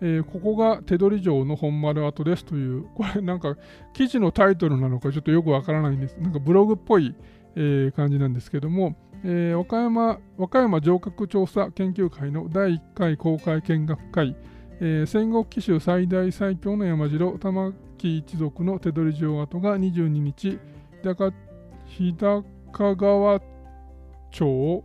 えー、ここが手取り城の本丸跡ですという、これなんか記事のタイトルなのかちょっとよくわからないんです。なんかブログっぽい、えー、感じなんですけども、えー、和歌山和歌山城郭調査研究会の第1回公開見学会、えー、戦国紀州最大最強の山城玉木一族の手取り城跡が22日日高川町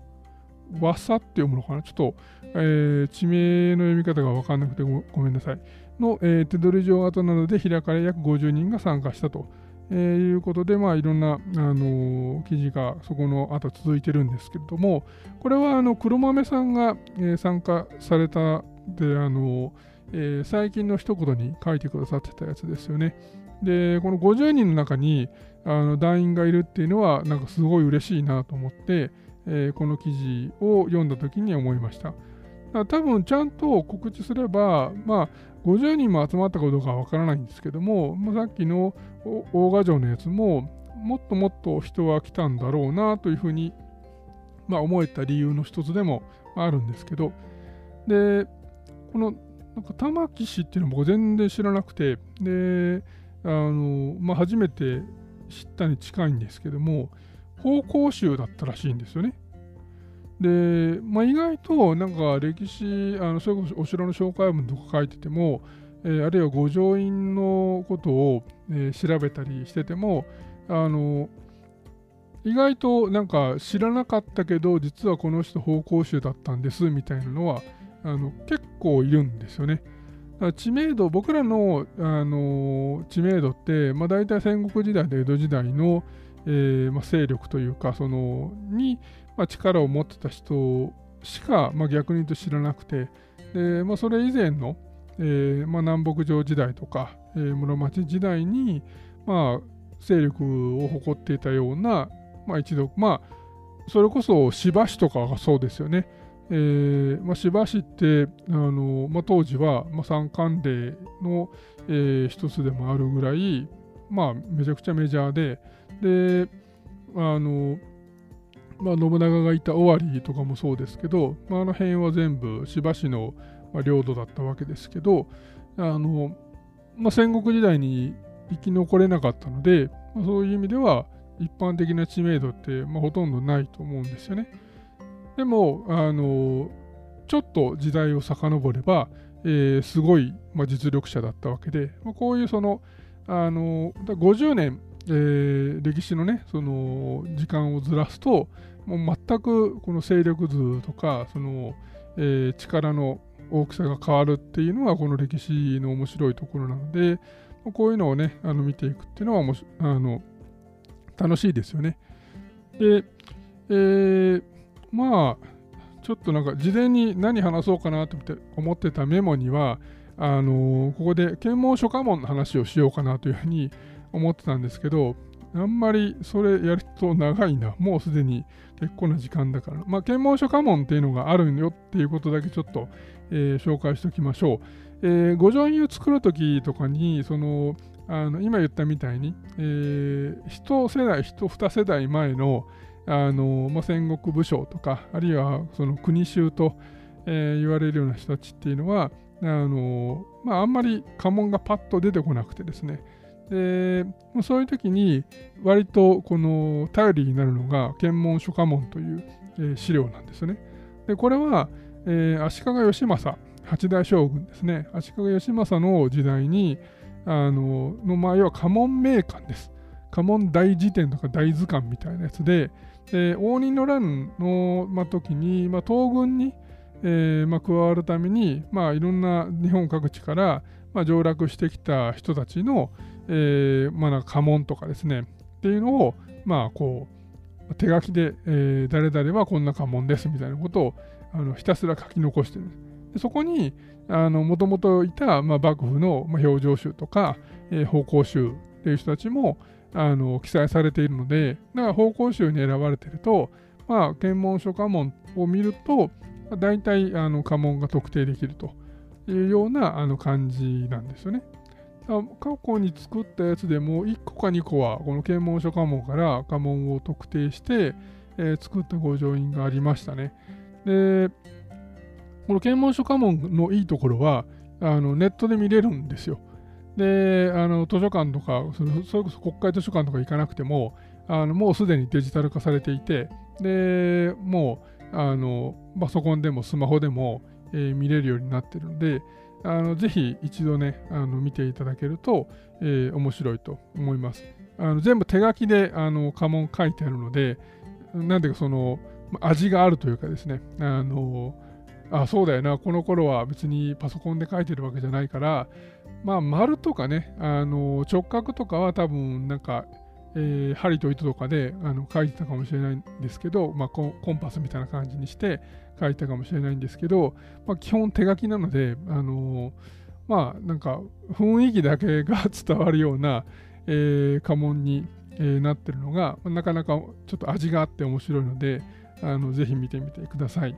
和佐って読むのかな？ちょっと、えー、地名の読み方が分かんなくてごめんなさいの、えー、手取り城跡などで開かれ約50人が参加したと。えー、いうことで、まあ、いろんな、あの、記事がそこの後続いてるんですけれども、これはあの黒豆さんが、え、参加されたで、あのえー、最近の一言に書いてくださってたやつですよね。で、この50人の中にあの団員がいるっていうのは、なんかすごい嬉しいなと思って、えー、この記事を読んだ時に思いました。多分ちゃんと告知すれば、まあ、50人も集まったかどうかわからないんですけども、まあ、さっきの大賀城のやつも、もっともっと人は来たんだろうなというふうに、まあ、思えた理由の一つでもあるんですけど、で、このなんか玉木氏っていうのも全然知らなくて、で、あの、まあ、初めて知ったに近いんですけども、方向集だったらしいんですよね。で、まあ、意外となんか歴史、あのそれこそお城の紹介文とか書いてても、えー、あるいは御城院のことを、えー、調べたりしてても、あの意外となんか知らなかったけど、実はこの人方向集だったんですみたいなのはあの結構いるんですよね。知名度、僕らの、あの知名度って、まあ、大体戦国時代と江戸時代の、えーまあ、勢力というか、そのに、まあ、力を持ってた人しか、まあ、逆に言うと知らなくて、でまあ、それ以前の、えーまあ、南北朝時代とか、えー、室町時代に、まあ、勢力を誇っていたような、まあ、一族、まあ、それこそ芝市とかがそうですよね。えーまあ、芝市ってあの、まあ、当時は、まあ、三冠霊の、えー、一つでもあるぐらい、まあ、めちゃくちゃメジャーで、で、あの、まあ、信長がいた尾張とかもそうですけど、まあ、あの辺は全部芝市のまあ領土だったわけですけどあの、まあ、戦国時代に生き残れなかったので、まあ、そういう意味では一般的な知名度って、まあ、ほとんどないと思うんですよね。でもあのちょっと時代を遡れば、えー、すごい、まあ、実力者だったわけで、まあ、こういうそのあの50年えー、歴史のね、その時間をずらすと、もう全くこの勢力図とか、その、えー、力の大きさが変わるっていうのは、この歴史の面白いところなので、こういうのをね、あの見ていくっていうのはあの楽しいですよね。で、えー、まあ、ちょっとなんか事前に何話そうかなと思ってたメモには、あのー、ここで検問書家紋の話をしようかなというふうに思ってたんですけど、あんまりそれやると長いな。もうすでに結構な時間だから。まあ、検問書家紋っていうのがあるよっていうことだけちょっと、えー、紹介しておきましょう。えー、五条院を作るときとかに、その、あの今言ったみたいに、えー、一世代、一二世代前のあの、まあ、戦国武将とか、あるいはその国衆と、えー、言われるような人たちっていうのは、あのまあ、あんまり家紋がパッと出てこなくてですね、でそういう時に割とこの頼りになるのが検問書家紋という、資料なんですね。でこれは、えー、足利義政八代将軍ですね足利義政の時代にあののまあ要は家紋名鑑です。家紋大辞典とか大図鑑みたいなやつで、で応仁の乱の、ま、時に、ま、東軍に、えーま、加わるために、ま、いろんな日本各地から、ま、上洛してきた人たちの、えーまあ、家紋とかですねっていうのを、まあ、こう手書きで、えー、誰々はこんな家紋ですみたいなことをあのひたすら書き残してるで。そこにもともといた、まあ、幕府の、表情集とか、えー、方向集っていう人たちもあの記載されているのでだから方向集に選ばれてると、まあ、検問書家紋を見ると、大体あの家紋が特定できるというようなあの感じなんですよね。過去に作ったやつでも1個か2個はこの検問書家紋から家紋を特定して、えー、作った御城印がありましたね。で、この検問書家紋のいいところはあのネットで見れるんですよ。で、あの図書館とかそれ、こそ国会図書館とか行かなくても、あのもうすでにデジタル化されていて、でもうあのパソコンでもスマホでも、えー、見れるようになってるので、あのぜひ一度ね、あの見ていただけると、えー、面白いと思います。あの全部手書きであの家紋書いてあるので、なんていうかその味があるというかですね、あのあそうだよな、この頃は別にパソコンで書いてるわけじゃないから、まあ、丸とかね、あの直角とかは多分なんか、えー、針と糸とかであの書いてたかもしれないんですけど、まあ、コンパスみたいな感じにして書いたかもしれないんですけど、まあ、基本手書きなので、あのまあなんか雰囲気だけが伝わるような、えー、家紋に、えー、なってるのが、なかなかちょっと味があって面白いので、あのぜひ見てみてください。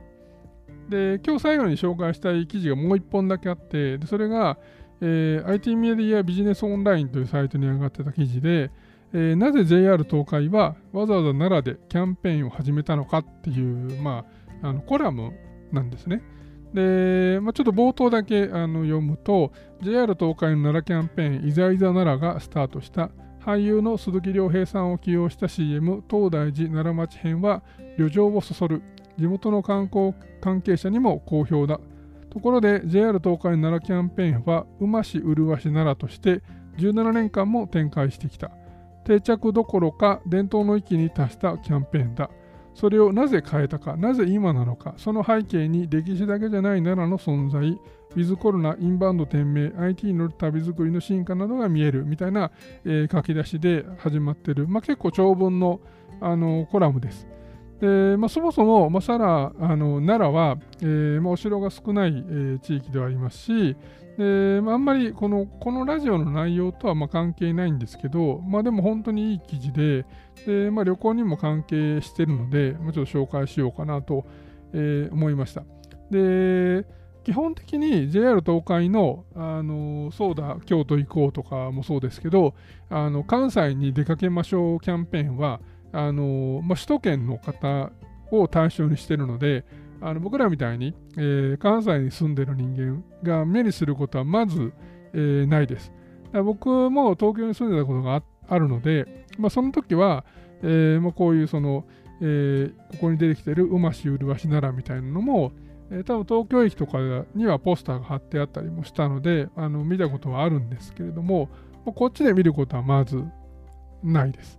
で、今日最後に紹介したい記事がもう一本だけあって、でそれが、えー、IT メディアビジネスオンラインというサイトに上がってた記事で、えー、なぜ JR 東海はわざわざ奈良でキャンペーンを始めたのかっていう、まあ、あのコラムなんですね。で、まあ、ちょっと冒頭だけあの読むと、JR 東海の奈良キャンペーン、いざいざ奈良がスタートした俳優の鈴木亮平さんを起用した CM、東大寺奈良町編は旅情をそそる。地元の観光関係者にも好評だ。ところで JR 東海奈良キャンペーンは馬市麗し奈良として17年間も展開してきた。定着どころか伝統の域に達したキャンペーンだ。それをなぜ変えたか、なぜ今なのか、その背景に歴史だけじゃない奈良の存在、ウィズコロナ、インバウンド低迷、IT に乗る旅作りの進化などが見えるみたいな、えー、書き出しで始まってる、まあ、結構長文のあのコラムです。でまあ、そもそも、まあ、さらあの奈良は、えーまあ、お城が少ない、えー、地域ではありますし、でまあ、あんまりこのこのラジオの内容とはまあ関係ないんですけど、まあ、でも本当にいい記事で、でまあ、旅行にも関係してるので、まあ、ちょっと紹介しようかなと、えー、思いました。で基本的に JR 東海の、あのそうだ、京都行こうとかもそうですけど、あの関西に出かけましょうキャンペーンは、あのまあ、首都圏の方を対象にしているので、あの僕らみたいに、えー、関西に住んでる人間が目にすることはまず、えー、ないです。僕も東京に住んでたことがあるので、まあ、その時は、えーまあ、こういうその、えー、ここに出てきてる馬市麗し奈良みたいなのも、え、多分東京駅とかにはポスターが貼ってあったりもしたのであの見たことはあるんですけれども、こっちで見ることはまずないです。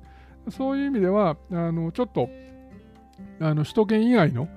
そういう意味では、あのちょっとあの首都圏以外の、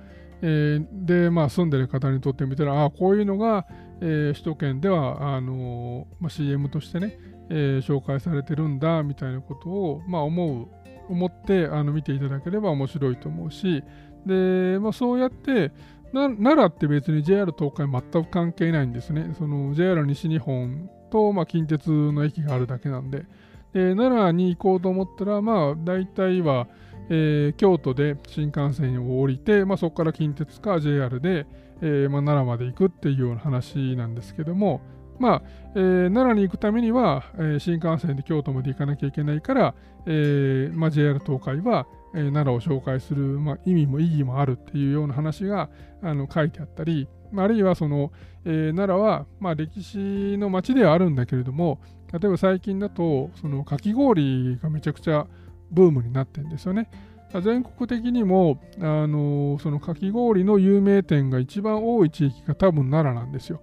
えー、で、まあ、住んでる方にとってみたら、あこういうのが、えー、首都圏ではあの、まあ、CM としてね、えー、紹介されてるんだみたいなことを、まあ、思う思ってあの見ていただければ面白いと思うし、でまあ、そうやって奈良って別に JR 東海全く関係ないんですね。その JR 西日本と、まあ、近鉄の駅があるだけなんで。で、奈良に行こうと思ったら、まあ、大体は、えー、京都で新幹線を降りて、まあ、そこから近鉄か JR で、えーまあ、奈良まで行くっていうような話なんですけども、まあ、えー、奈良に行くためには、えー、新幹線で京都まで行かなきゃいけないから、えーまあ、JR 東海は、えー、奈良を紹介する、まあ、意味も意義もあるっていうような話があの書いてあったり、あるいはその、えー、奈良は、まあ、歴史の町ではあるんだけれども例えば最近だとそのかき氷がめちゃくちゃブームになってるんですよね。全国的にも、あのそのかき氷の有名店が一番多い地域が多分奈良なんですよ。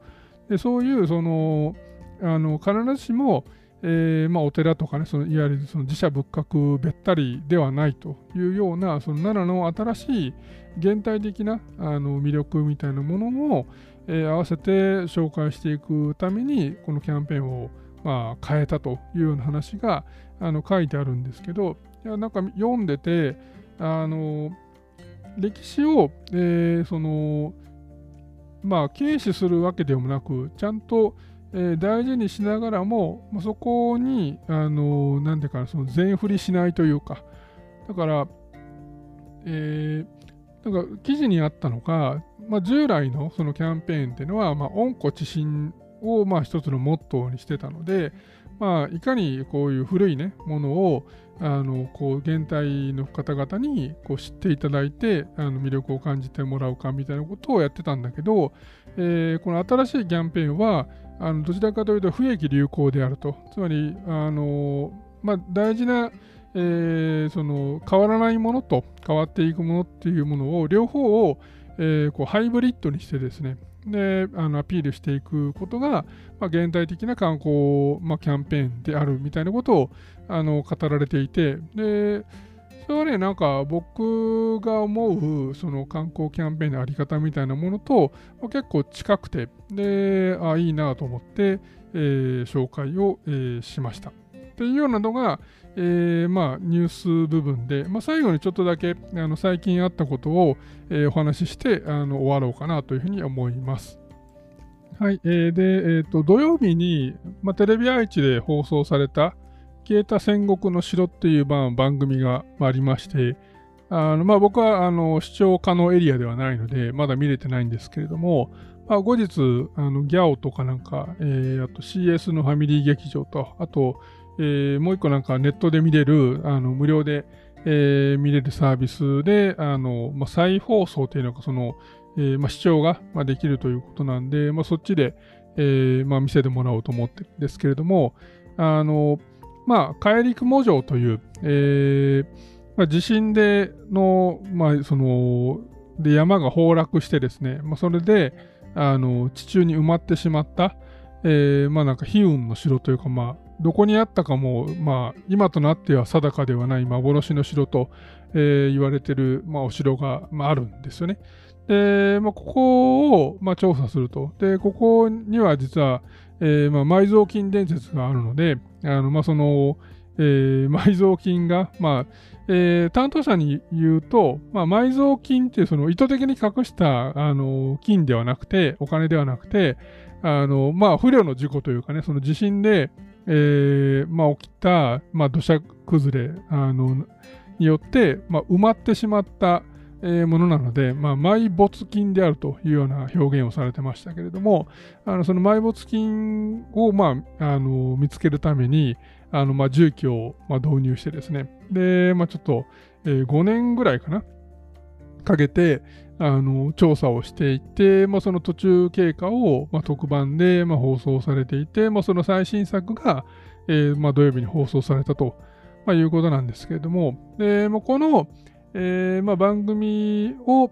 でそういうそのあの必ずしも、えーまあ、お寺とかねそのいわゆるその自社仏閣べったりではないというようなその奈良の新しい現代的なあの魅力みたいなものを、えー、合わせて紹介していくためにこのキャンペーンを、まあ、変えたというような話があの書いてあるんですけどいやなんか読んでてあの歴史を、えー、そのまあ軽視するわけでもなくちゃんと、えー、大事にしながらも、まあ、そこにあのなんていうかなその全振りしないというか。だから、えー、なんか記事にあったのが、まあ、従来のそのキャンペーンっていうのは、まあ、温故知新をまあ一つのモットーにしてたので、まあ、いかにこういう古い、ね、ものをあのこう現代の方々にこう知っていただいてあの魅力を感じてもらうかみたいなことをやってたんだけど、えー、この新しいキャンペーンはあのどちらかというと不益流行であると。つまりあの、まあ、大事な、えー、その変わらないものと変わっていくものっていうものを両方を、えー、こうハイブリッドにしてですねであのアピールしていくことが、まあ、現代的な観光、まあ、キャンペーンであるみたいなことをあの語られていてでそれはねなんか僕が思うその観光キャンペーンのあり方みたいなものと、結構近くてであいいなと思って、えー、紹介を、えー、しました。っていうようなのが、えー、まあ、ニュース部分で、まあ、最後にちょっとだけあの最近あったことを、えー、お話ししてあの終わろうかなというふうに思います。はい、えー、で、えーと、土曜日に、まあ、テレビ愛知で放送された消えた戦国の城っていう、番組がありまして、あのまあ、僕はあの視聴可能エリアではないので、まだ見れてないんですけれども、まあ、後日、あのギャオとかなんか、えー、あと CS のファミリー劇場と、あと、えー、もう一個なんかネットで見れる、あの無料で、えー、見れるサービスで、あのまあ、再放送というのが、その、えーまあ、視聴が、できるということなんで、まあ、そっちで、えーまあ、見せてもらおうと思ってるんですけれども、あの、まあ、海陸模城という、えーまあ、地震での、まあ、その、で山が崩落してですね、まあ、それで、あの、地中に埋まってしまった、えー、まあなんか悲運の城というか、まあ、どこにあったかも、まあ、今となっては定かではない幻の城と、えー、言われている、まあ、お城が、まあ、あるんですよね。で、まあ、ここを、まあ、調査すると。で、ここには実は、えーまあ、埋蔵金伝説があるので、あのまあ、その、えー、埋蔵金が、まあえー、担当者に言うと、まあ、埋蔵金っていうその意図的に隠したあの金ではなくて、お金ではなくて、あのまあ、不慮の事故というかね、その地震で、えーまあ、起きた、まあ、土砂崩れあのによって、まあ、埋まってしまった、え、ものなので、まあ、埋没金であるというような表現をされてましたけれども、あのその埋没金を、まあ、あの見つけるために、あのまあ、重機を、まあ、導入してですね、で、まあ、ちょっと、え、5年ぐらいかな、かけて、あの調査をしていて、まあ、その途中経過を、まあ、特番で、まあ、放送されていて、まあ、その最新作が、えーまあ、土曜日に放送されたと、まあ、いうことなんですけれども、でまあ、この、えーまあ、番組を、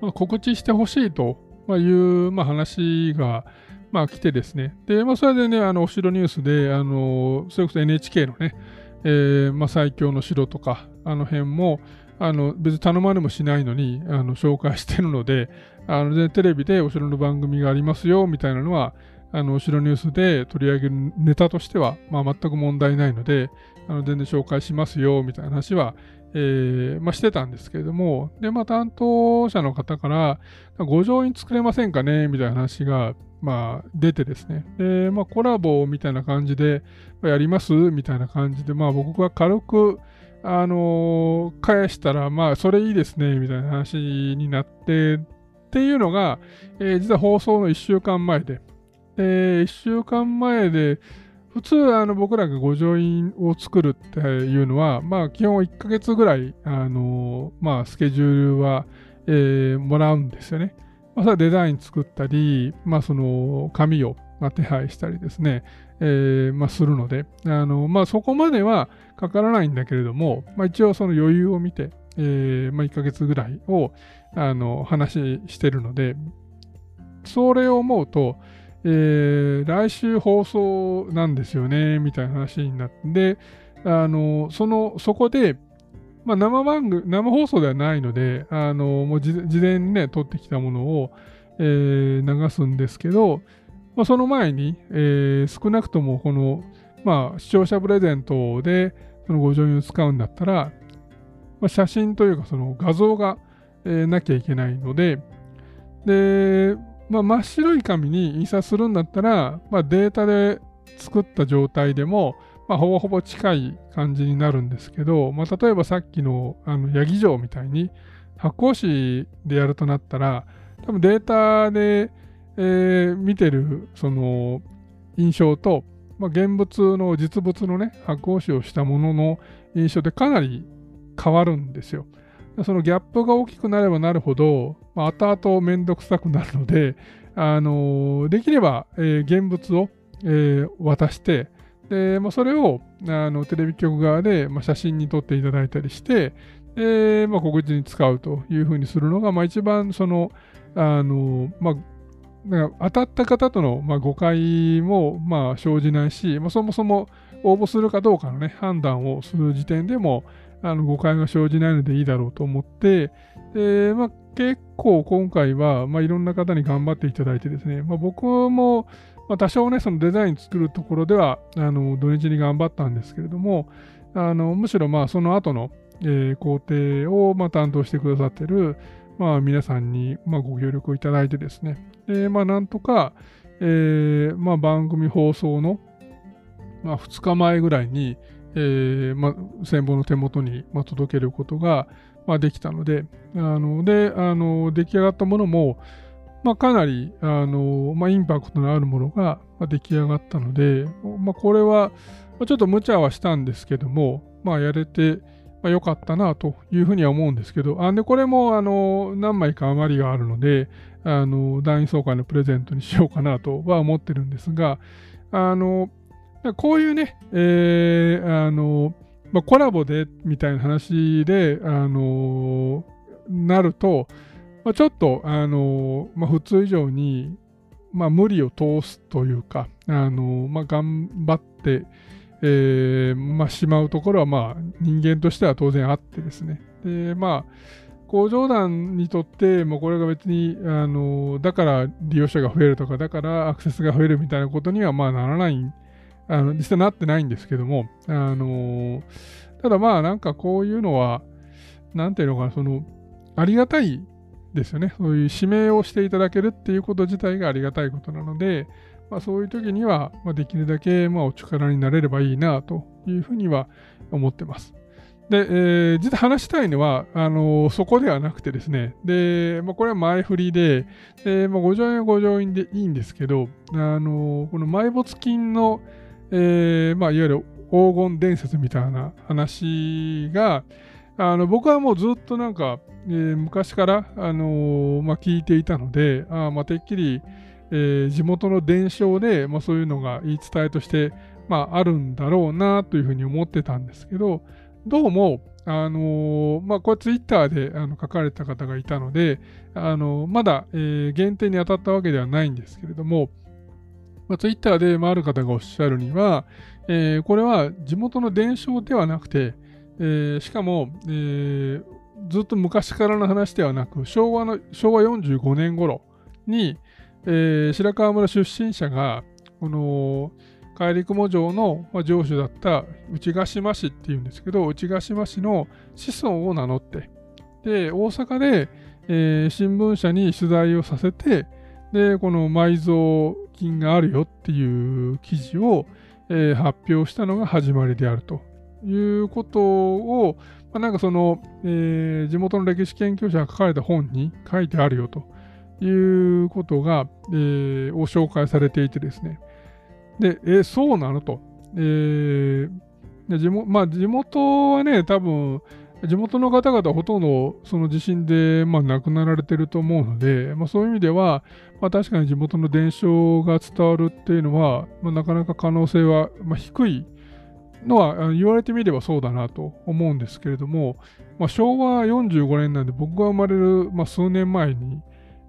まあ、告知してほしいという、まあ、話が、まあ、来てですね、でまあ、それでね、あのお城ニュースで、あのそれこそ NHK のね、えーまあ、最強の城とか、あの辺も、あの別に頼まれもしないのにあの紹介してるのであのテレビでお城の番組がありますよみたいなのはあのお城ニュースで取り上げるネタとしては、まあ、全く問題ないのであの全然紹介しますよみたいな話は、えーまあ、してたんですけれどもで、まあ、担当者の方からご乗員作れませんかねみたいな話がまあ、出てですね、でまあ、コラボみたいな感じで、やりますみたいな感じで、まあ、僕が軽く、あのー、返したら、まあ、それいいですね、みたいな話になって、っていうのが、えー、実は放送の1週間前で、で、1週間前で、普通、あの僕らが御城印を作るっていうのは、まあ、基本1ヶ月ぐらい、あのまあ、スケジュールは、えー、もらうんですよね。まあ、それはデザイン作ったり、まあ、その紙を、まあ、手配したりですね、えーまあ、するので、あのまあ、そこまではかからないんだけれども、まあ、一応その余裕を見て、えーまあ、1ヶ月ぐらいをあの話してるので、それを思うと、えー、来週放送なんですよね、みたいな話になって、あの、その、そこで、まあ、生番組、生放送ではないので、あの、もう事前にね、撮ってきたものを、えー、流すんですけど、まあ、その前に、えー、少なくともこの、まあ、視聴者プレゼントで、そのご助を使うんだったら、まあ、写真というかその画像が、えー、なきゃいけないので、で、まあ、真っ白い紙に印刷するんだったら、まあ、データで作った状態でも、まあ、ほぼほぼ近い感じになるんですけど、まあ、例えばさっきのあのヤギ城みたいに発光紙でやるとなったら、多分データで、えー、見てるその印象と、まあ、現物の実物のね、発光紙をしたものの印象でかなり変わるんですよ。そのギャップが大きくなればなるほど、まあ、後々めんどくさくなるので、あのー、できれば、えー、現物を、えー、渡して、でまあ、それをあのテレビ局側で、まあ、写真に撮っていただいたりして、でまあ、告知に使うというふうにするのが、まあ、一番その、あのまあ、当たった方との、まあ、誤解も、まあ、生じないし、まあ、そもそも応募するかどうかの、ね、判断をする時点でもあの誤解が生じないのでいいだろうと思って、でまあ、結構今回は、まあ、いろんな方に頑張っていただいてですね、まあ、僕も、まあ、多少ね、そのデザイン作るところでは、あの土日に頑張ったんですけれども、あのむしろまあその後の、えー、工程をまあ担当してくださってる、まあ、皆さんにまあご協力をいただいてですね、でまあ、なんとか、えーまあ、番組放送の、まあ、2日前ぐらいに、えーまあ、先方の手元に、ま、届けることが、ま、できたので、あのであの出来上がったものも、ま、かなりあの、ま、インパクトのあるものがま出来上がったので、ま、これはまちょっと無茶はしたんですけども、ま、やれて、まあ、よかったなというふうには思うんですけど、あでこれもあの何枚か余りがあるので、あの団員総会のプレゼントにしようかなとは思ってるんですが、あのこういうね、えー、あの、まあ、コラボでみたいな話で、あのなると、まあ、ちょっと、あのまあ、普通以上に、まあ、無理を通すというか、あのまあ、頑張って、えーまあ、しまうところは、まあ、人間としては当然あってですね。で、まあ、工場団にとって、もうこれが別に、あのだから利用者が増えるとか、だからアクセスが増えるみたいなことにはまあならないあの実際なってないんですけども、あの、ただまあなんかこういうのは、なんていうのかな、その、ありがたいですよね。そういう指名をしていただけるっていうこと自体がありがたいことなので、まあ、そういう時には、まあ、できるだけまあお力になれればいいなというふうには思ってます。で、えー、実は話したいのは、あのー、そこではなくてですね、で、まあ、これは前振りで、でまあ、ご乗員はご乗員でいいんですけど、あのー、この埋没金の、えーまあ、いわゆる黄金伝説みたいな話が、あの僕はもうずっとなんか、えー、昔から、あのー、まあ、聞いていたので、あまあ、てっきり、えー、地元の伝承で、まあ、そういうのが言い伝えとして、まあ、あるんだろうなというふうに思ってたんですけど、どうも、あのー、まあ、これツイッターであの書かれた方がいたので、あの、まだ、えー、限定に当たったわけではないんですけれども、まあ、ツイッターで、まあ、る方がおっしゃるには、えー、これは地元の伝承ではなくて、えー、しかも、えー、ずっと昔からの話ではなく、昭和の昭和45年頃に、えー、白川村出身者が、この海陸雲城の、城主だった内ヶ島市っていうんですけど、内ヶ島市の子孫を名乗って、で、大阪で、えー、新聞社に取材をさせて、で、この埋蔵金があるよっていう記事を、えー、発表したのが始まりであるということを、まあ、なんかその、えー、地元の歴史研究者が書かれた本に書いてあるよということが、えー、を紹介されていてですね。で、えー、そうなのと。えー、地元まあ、地元はね、多分、地元の方々ほとんどその地震で、まあ、亡くなられてると思うので、まあ、そういう意味では、まあ、確かに地元の伝承が伝わるっていうのは、まあ、なかなか可能性は、ま、低いのは言われてみればそうだなと思うんですけれども、まあ、昭和45年なんで僕が生まれる、まあ、数年前に、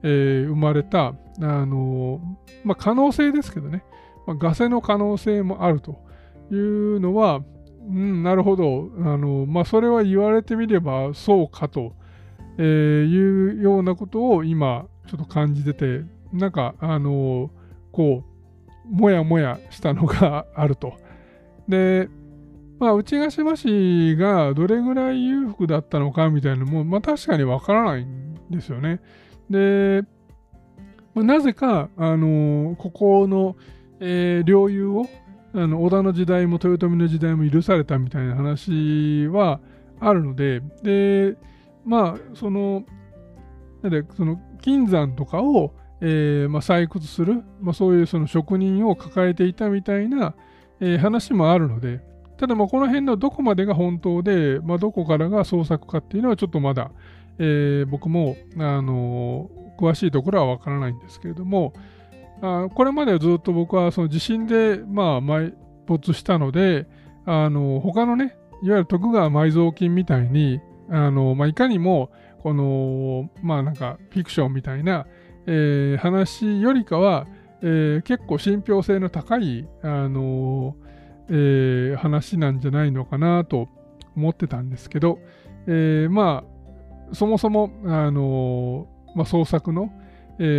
えー、生まれた、あのまあ、可能性ですけどね、まあ、ガセの可能性もあるというのは、うん、なるほど。あの、まあ、それは言われてみればそうかと、えー、いうようなことを今、ちょっと感じてて、なんか、あの、こう、もやもやしたのが あると。で、まあ、内ヶ島市がどれぐらい裕福だったのかみたいなのも、まあ、確かにわからないんですよね。で、まあ、なぜか、あのここの、えー、領有をあの織田の時代も豊臣の時代も許されたみたいな話はあるので、で、まあ、その、なんで、その金山とかを、えーまあ、採掘する、まあ、そういうその職人を抱えていたみたいな、えー、話もあるので、ただまあこの辺のどこまでが本当で、まあ、どこからが創作かっていうのはちょっとまだ、えー、僕も、あのー、詳しいところはわからないんですけれども、あこれまではずっと僕はその地震で、まあ、埋没したので、あの他のね、いわゆる徳川埋蔵金みたいに、あのまあ、いかにも、この、まあなんか、フィクションみたいな、えー、話よりかは、えー、結構信憑性の高い、あのえー、話なんじゃないのかなと思ってたんですけど、まあ、そもそも、あのまあ、創作の、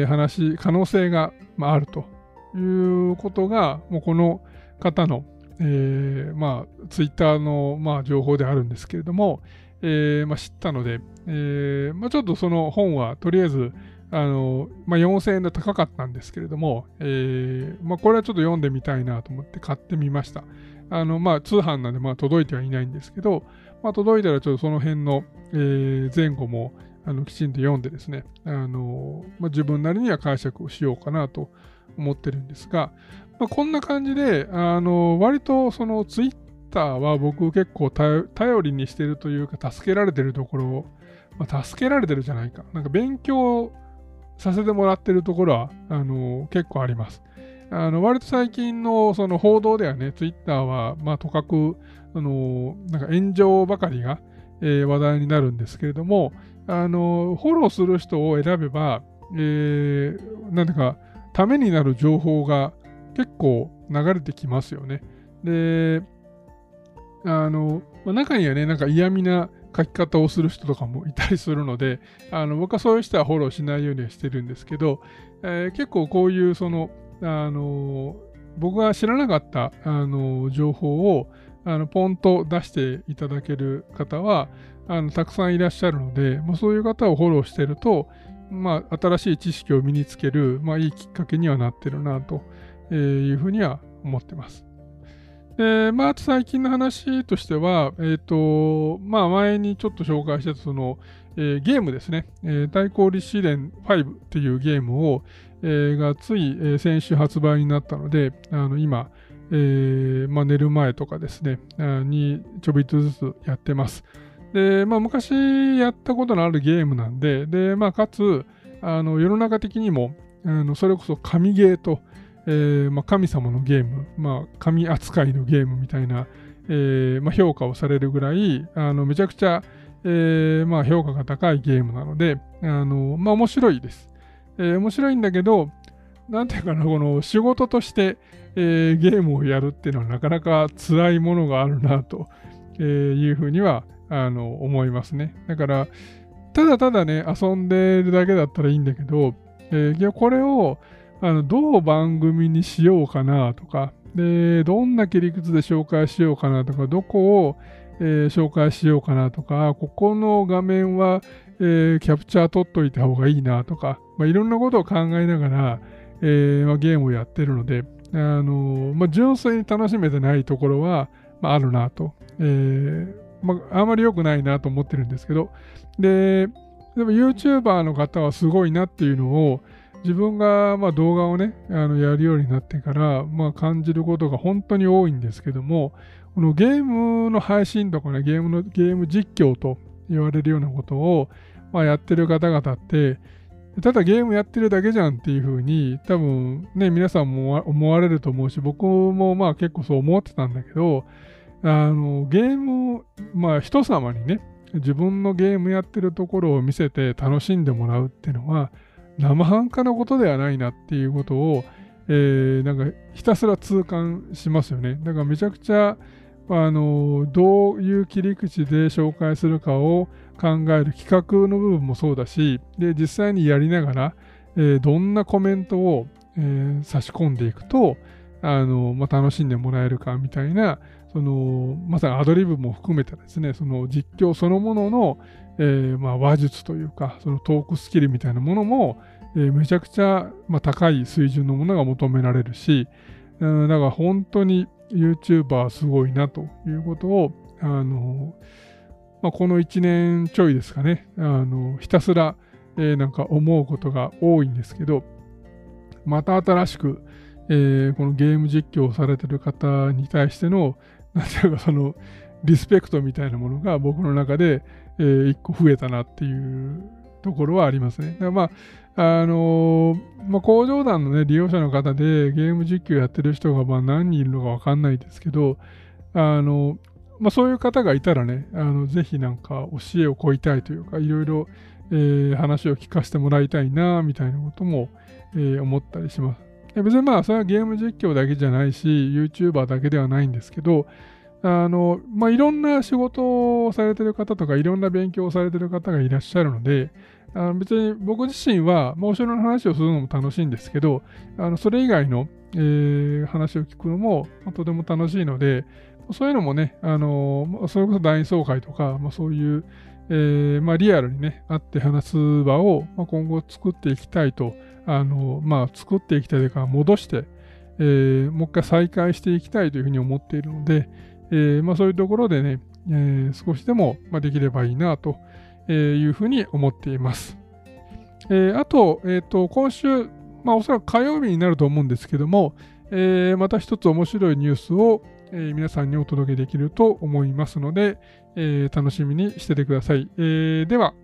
話、可能性が、あ、あるということが、もうこの方の、まあ、ツイッターの、まあ、情報であるんですけれども、まあ、知ったので、ちょっとその本はとりあえず、あのまあ、4000円で高かったんですけれども、えーまあ、これはちょっと読んでみたいなと思って買ってみました。あのまあ、通販なんでまあ届いてはいないんですけど、まあ、届いたらちょっとその辺の、えー、前後も、あのきちんと読んでですね、あのまあ、自分なりには解釈をしようかなと思ってるんですが、まあ、こんな感じで、あの割とそのツイッターは僕結構頼りにしてるというか助けられてるところを、まあ、助けられてるじゃないか。なんか勉強させてもらってるところは、あの結構あります。あの割と最近のその報道ではね、ツイッターは、まあ、とかく、あのなんか炎上ばかりが、えー、話題になるんですけれども、あの、フォローする人を選べば、えー、なんていうか、ためになる情報が結構流れてきますよね。で、あの、まあ、中にはね、なんか嫌味な書き方をする人とかもいたりするので、あの僕はそういう人はフォローしないようにはしてるんですけど、えー、結構こういうその、あの僕が知らなかったあの情報をあのポンと出していただける方は、あのたくさんいらっしゃるので、まあ、そういう方をフォローしてると、まあ、新しい知識を身につける、まあ、いいきっかけにはなってるなというふうには思ってます。で、まあ、最近の話としては、えっ、ー、と、まあ、前にちょっと紹介したその、えー、ゲームですね、えー、対抗立志伝5っていうゲームを、えー、がつい、えー、先週発売になったので、あの今、えーまあ、寝る前とかですね、にちょびっとずつやってます。で、まあ、昔やったことのあるゲームなんで、で、まあ、かつ、あの世の中的にも、あのそれこそ神ゲーと、えーまあ、神様のゲーム、まあ、神扱いのゲームみたいな、えーまあ、評価をされるぐらい、あのめちゃくちゃ、えーまあ、評価が高いゲームなので、あのまあ、面白いです、え。面白いんだけど、なんていうかな、この仕事として、え、ゲームをやるっていうのはなかなか辛いものがあるなというふうにはあの思いますね。だから、ただただね、遊んでるだけだったらいいんだけど、えー、これをあのどう番組にしようかなとか、でどんな切り口で紹介しようかなとか、どこを、えー、紹介しようかなとか、ここの画面は、えー、キャプチャー取っといた方がいいなとか、まあ、いろんなことを考えながら、えーまあ、ゲームをやってるので、あのまあ、純粋に楽しめてないところは、まあ、あるなと。えーまあ、あまり良くないなと思ってるんですけど、で、でも YouTuber の方はすごいなっていうのを自分がま動画をねあのやるようになってから、まあ、感じることが本当に多いんですけどもこのゲームの配信とかねゲームのゲーム実況と言われるようなことを、ま、やってる方々ってただゲームやってるだけじゃんっていうふうに多分ね皆さんも思われると思うし僕もまあ結構そう思ってたんだけどあのゲームまあ人様にね自分のゲームやってるところを見せて楽しんでもらうっていうのは生半可なことではないなっていうことを、えー、なんかひたすら痛感しますよね。だからめちゃくちゃあのどういう切り口で紹介するかを考える企画の部分もそうだしで実際にやりながら、えー、どんなコメントを、えー、差し込んでいくとあの、まあ、楽しんでもらえるかみたいなそのまさにアドリブも含めてですねその実況そのものの、えー、まあ、話術というかそのトークスキルみたいなものも、えー、めちゃくちゃ、まあ、高い水準のものが求められるし、うん、だから本当に YouTuber すごいなということをあの、まあ、この1年ちょいですかねあのひたすら、えー、なんか思うことが多いんですけどまた新しく、えー、このゲーム実況をされてる方に対してのなんていうかそのリスペクトみたいなものが僕の中で、えー、1個増えたなっていうところはありますね。だまあ、あのー、まあ、工場団のね、利用者の方でゲーム実況やってる人がま何人いるのかわかんないですけど、あのまあ、そういう方がいたらね、あのぜひなんか教えを請いたいというか、いろいろ、えー、話を聞かせてもらいたいな、みたいなことも、え、思ったりします。別にまあ、それはゲーム実況だけじゃないし、YouTuber だけではないんですけど、あの、まあ、いろんな仕事をされてる方とか、いろんな勉強をされてる方がいらっしゃるので、あの別に僕自身は、まあ、お城の話をするのも楽しいんですけど、あのそれ以外の、えー、話を聞くのも、まあ、とても楽しいので、そういうのもね、あのそれこそ団員総会とか、まあ、そういう、えーまあ、リアルにね、会って話す場を、まあ、今後作っていきたいと、あのまあ、作っていきたいというか、戻して、えー、もう一回再開していきたいというふうに思っているので、えーまあ、そういうところでね、えー、少しでも、まあ、できればいいなというふうに思っています。え、あと、えーと、今週、まあ、おそらく火曜日になると思うんですけども、え、また一つ面白いニュースを、え、皆さんにお届けできると思いますので、え、楽しみにしててください。え、では、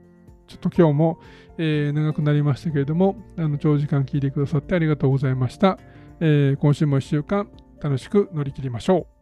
ちょっと今日も、えー、長くなりましたけれども、あの長時間聞いてくださってありがとうございました。えー、今週も1週間楽しく乗り切りましょう。